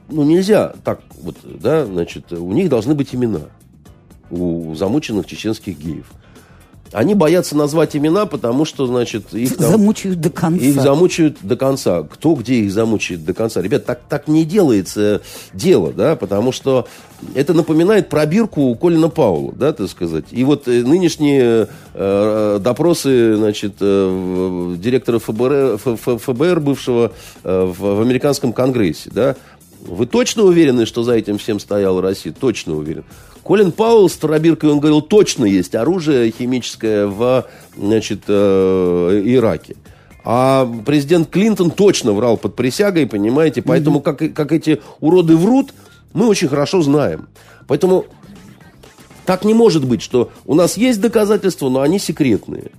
Ну, нельзя так вот, да, значит, у них должны быть имена у замученных чеченских геев. Они боятся назвать имена, потому что, значит, их там, замучают до конца. Их замучают до конца. Кто где их замучает до конца? Ребят, так, так не делается дело, да, потому что это напоминает пробирку у Колина Паула, да, так сказать. И вот э, нынешние э, допросы, значит, э, директора ФБР, ФБР бывшего э, в, в американском конгрессе, да, вы точно уверены, что за этим всем стояла Россия? Точно уверен. Колин Пауэлл с Тарабиркой, он говорил, точно есть оружие химическое в значит, э, Ираке. А президент Клинтон точно врал под присягой, понимаете? Поэтому, как, как эти уроды врут, мы очень хорошо знаем. Поэтому так не может быть, что у нас есть доказательства, но они секретные.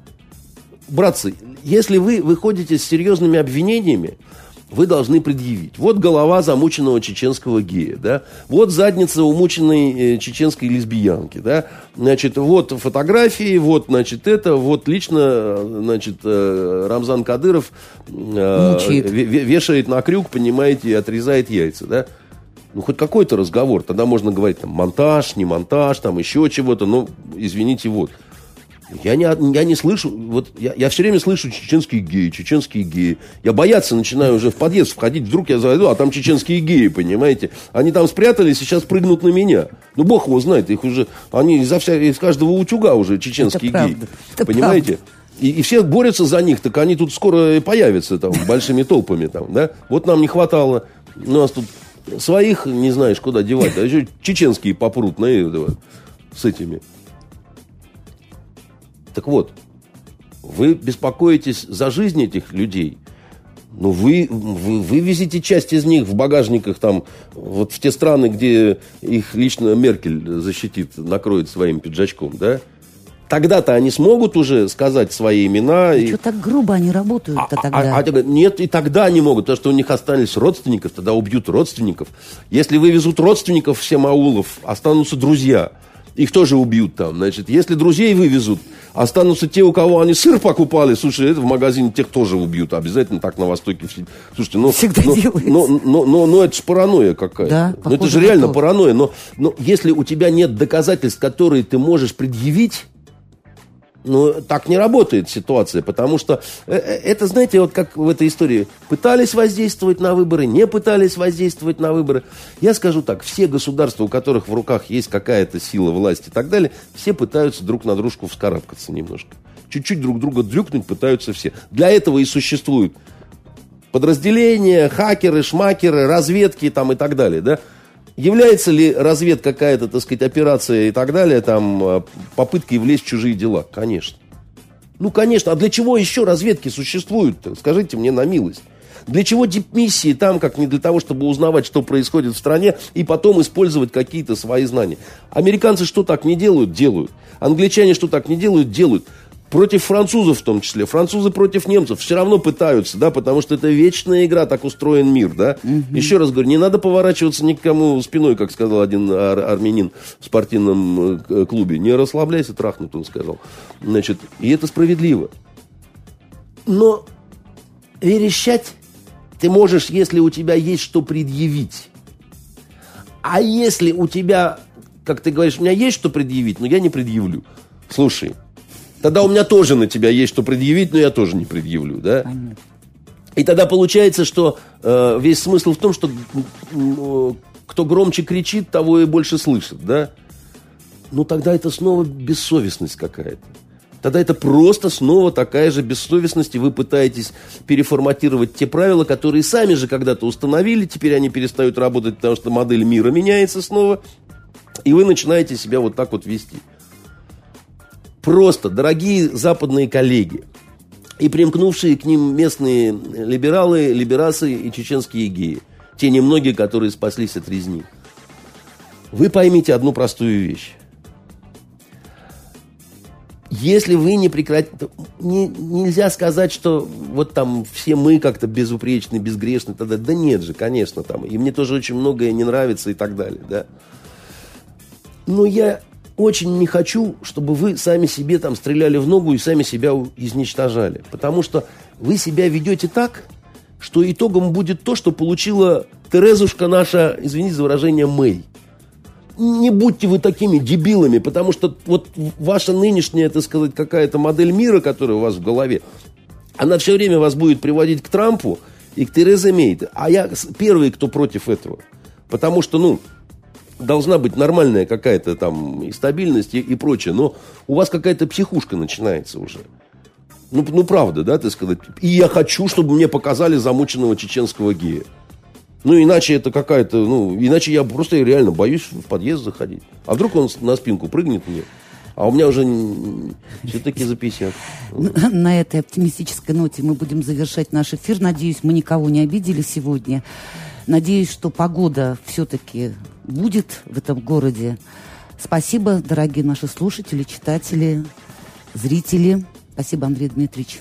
Братцы, если вы выходите с серьезными обвинениями, вы должны предъявить. Вот голова замученного чеченского гея, да, вот задница умученной э, чеченской лесбиянки, да, значит, вот фотографии, вот, значит, это, вот лично, значит, э, Рамзан Кадыров э, вешает на крюк, понимаете, и отрезает яйца, да. Ну, хоть какой-то разговор, тогда можно говорить, там, монтаж, не монтаж, там, еще чего-то, ну, извините, вот. Я не, я не слышу, вот я, я все время слышу чеченские геи, чеченские геи. Я бояться начинаю уже в подъезд входить, вдруг я зайду, а там чеченские геи, понимаете? Они там спрятались и сейчас прыгнут на меня. Ну, бог его знает, их уже, они изо вся, из каждого утюга уже чеченские Это геи. Это понимаете? Правда. И, и все борются за них, так они тут скоро появятся там большими толпами там, да? Вот нам не хватало. У нас тут своих не знаешь, куда девать, да еще чеченские попрут на этого с этими. Так вот, вы беспокоитесь за жизнь этих людей, но вы, вы вывезете часть из них в багажниках там, вот в те страны, где их лично Меркель защитит, накроет своим пиджачком, да? Тогда-то они смогут уже сказать свои имена. И... Что так грубо они работают-то а, тогда? А, а, нет, и тогда они могут, потому что у них остались родственников, тогда убьют родственников. Если вывезут родственников всем аулов, останутся друзья. Их тоже убьют там. Значит, если друзей вывезут, останутся те, у кого они сыр покупали. Слушай, это в магазине тех тоже убьют. Обязательно так на Востоке. Слушайте, ну, Всегда ну, делается. Но, но, но, но это же паранойя какая-то. Да, ну, это же реально паранойя. Но, но если у тебя нет доказательств, которые ты можешь предъявить, ну, так не работает ситуация, потому что э, э, это, знаете, вот как в этой истории. Пытались воздействовать на выборы, не пытались воздействовать на выборы. Я скажу так, все государства, у которых в руках есть какая-то сила власти и так далее, все пытаются друг на дружку вскарабкаться немножко. Чуть-чуть друг друга дрюкнуть пытаются все. Для этого и существуют подразделения, хакеры, шмакеры, разведки там и так далее, да. Является ли развед какая-то, так сказать, операция и так далее, там, э, попыткой влезть в чужие дела? Конечно. Ну, конечно. А для чего еще разведки существуют? Скажите мне на милость. Для чего дипмиссии там, как не для того, чтобы узнавать, что происходит в стране, и потом использовать какие-то свои знания? Американцы что так не делают? Делают. Англичане что так не делают? Делают против французов в том числе. Французы против немцев все равно пытаются, да, потому что это вечная игра, так устроен мир, да. Угу. Еще раз говорю, не надо поворачиваться никому спиной, как сказал один ар- армянин в спортивном э, клубе. Не расслабляйся, трахнут, он сказал. Значит, и это справедливо. Но верещать ты можешь, если у тебя есть что предъявить. А если у тебя, как ты говоришь, у меня есть что предъявить, но я не предъявлю. Слушай, Тогда у меня тоже на тебя есть что предъявить, но я тоже не предъявлю, да? Понятно. И тогда получается, что э, весь смысл в том, что э, кто громче кричит, того и больше слышит, да? Ну тогда это снова бессовестность какая-то. Тогда это просто снова такая же бессовестность, и вы пытаетесь переформатировать те правила, которые сами же когда-то установили, теперь они перестают работать, потому что модель мира меняется снова, и вы начинаете себя вот так вот вести. Просто, дорогие западные коллеги, и примкнувшие к ним местные либералы, либерасы и чеченские геи, те немногие, которые спаслись от резни, вы поймите одну простую вещь. Если вы не прекратите... Не, нельзя сказать, что вот там все мы как-то безупречны, безгрешны. Тогда, да нет же, конечно, там. И мне тоже очень многое не нравится и так далее, да. Но я очень не хочу, чтобы вы сами себе там стреляли в ногу и сами себя изничтожали. Потому что вы себя ведете так, что итогом будет то, что получила Терезушка наша, извините за выражение, Мэй. Не будьте вы такими дебилами, потому что вот ваша нынешняя, так сказать, какая-то модель мира, которая у вас в голове, она все время вас будет приводить к Трампу и к Терезе Мэй. А я первый, кто против этого. Потому что, ну, должна быть нормальная какая-то там и стабильность и, и прочее, но у вас какая-то психушка начинается уже. Ну, ну, правда, да, ты сказать. И я хочу, чтобы мне показали замученного чеченского гея. Ну, иначе это какая-то, ну, иначе я просто реально боюсь в подъезд заходить. А вдруг он на спинку прыгнет мне? А у меня уже все-таки за 50. На этой оптимистической ноте мы будем завершать наш эфир. Надеюсь, мы никого не обидели сегодня. Надеюсь, что погода все-таки будет в этом городе. Спасибо, дорогие наши слушатели, читатели, зрители. Спасибо, Андрей Дмитриевич.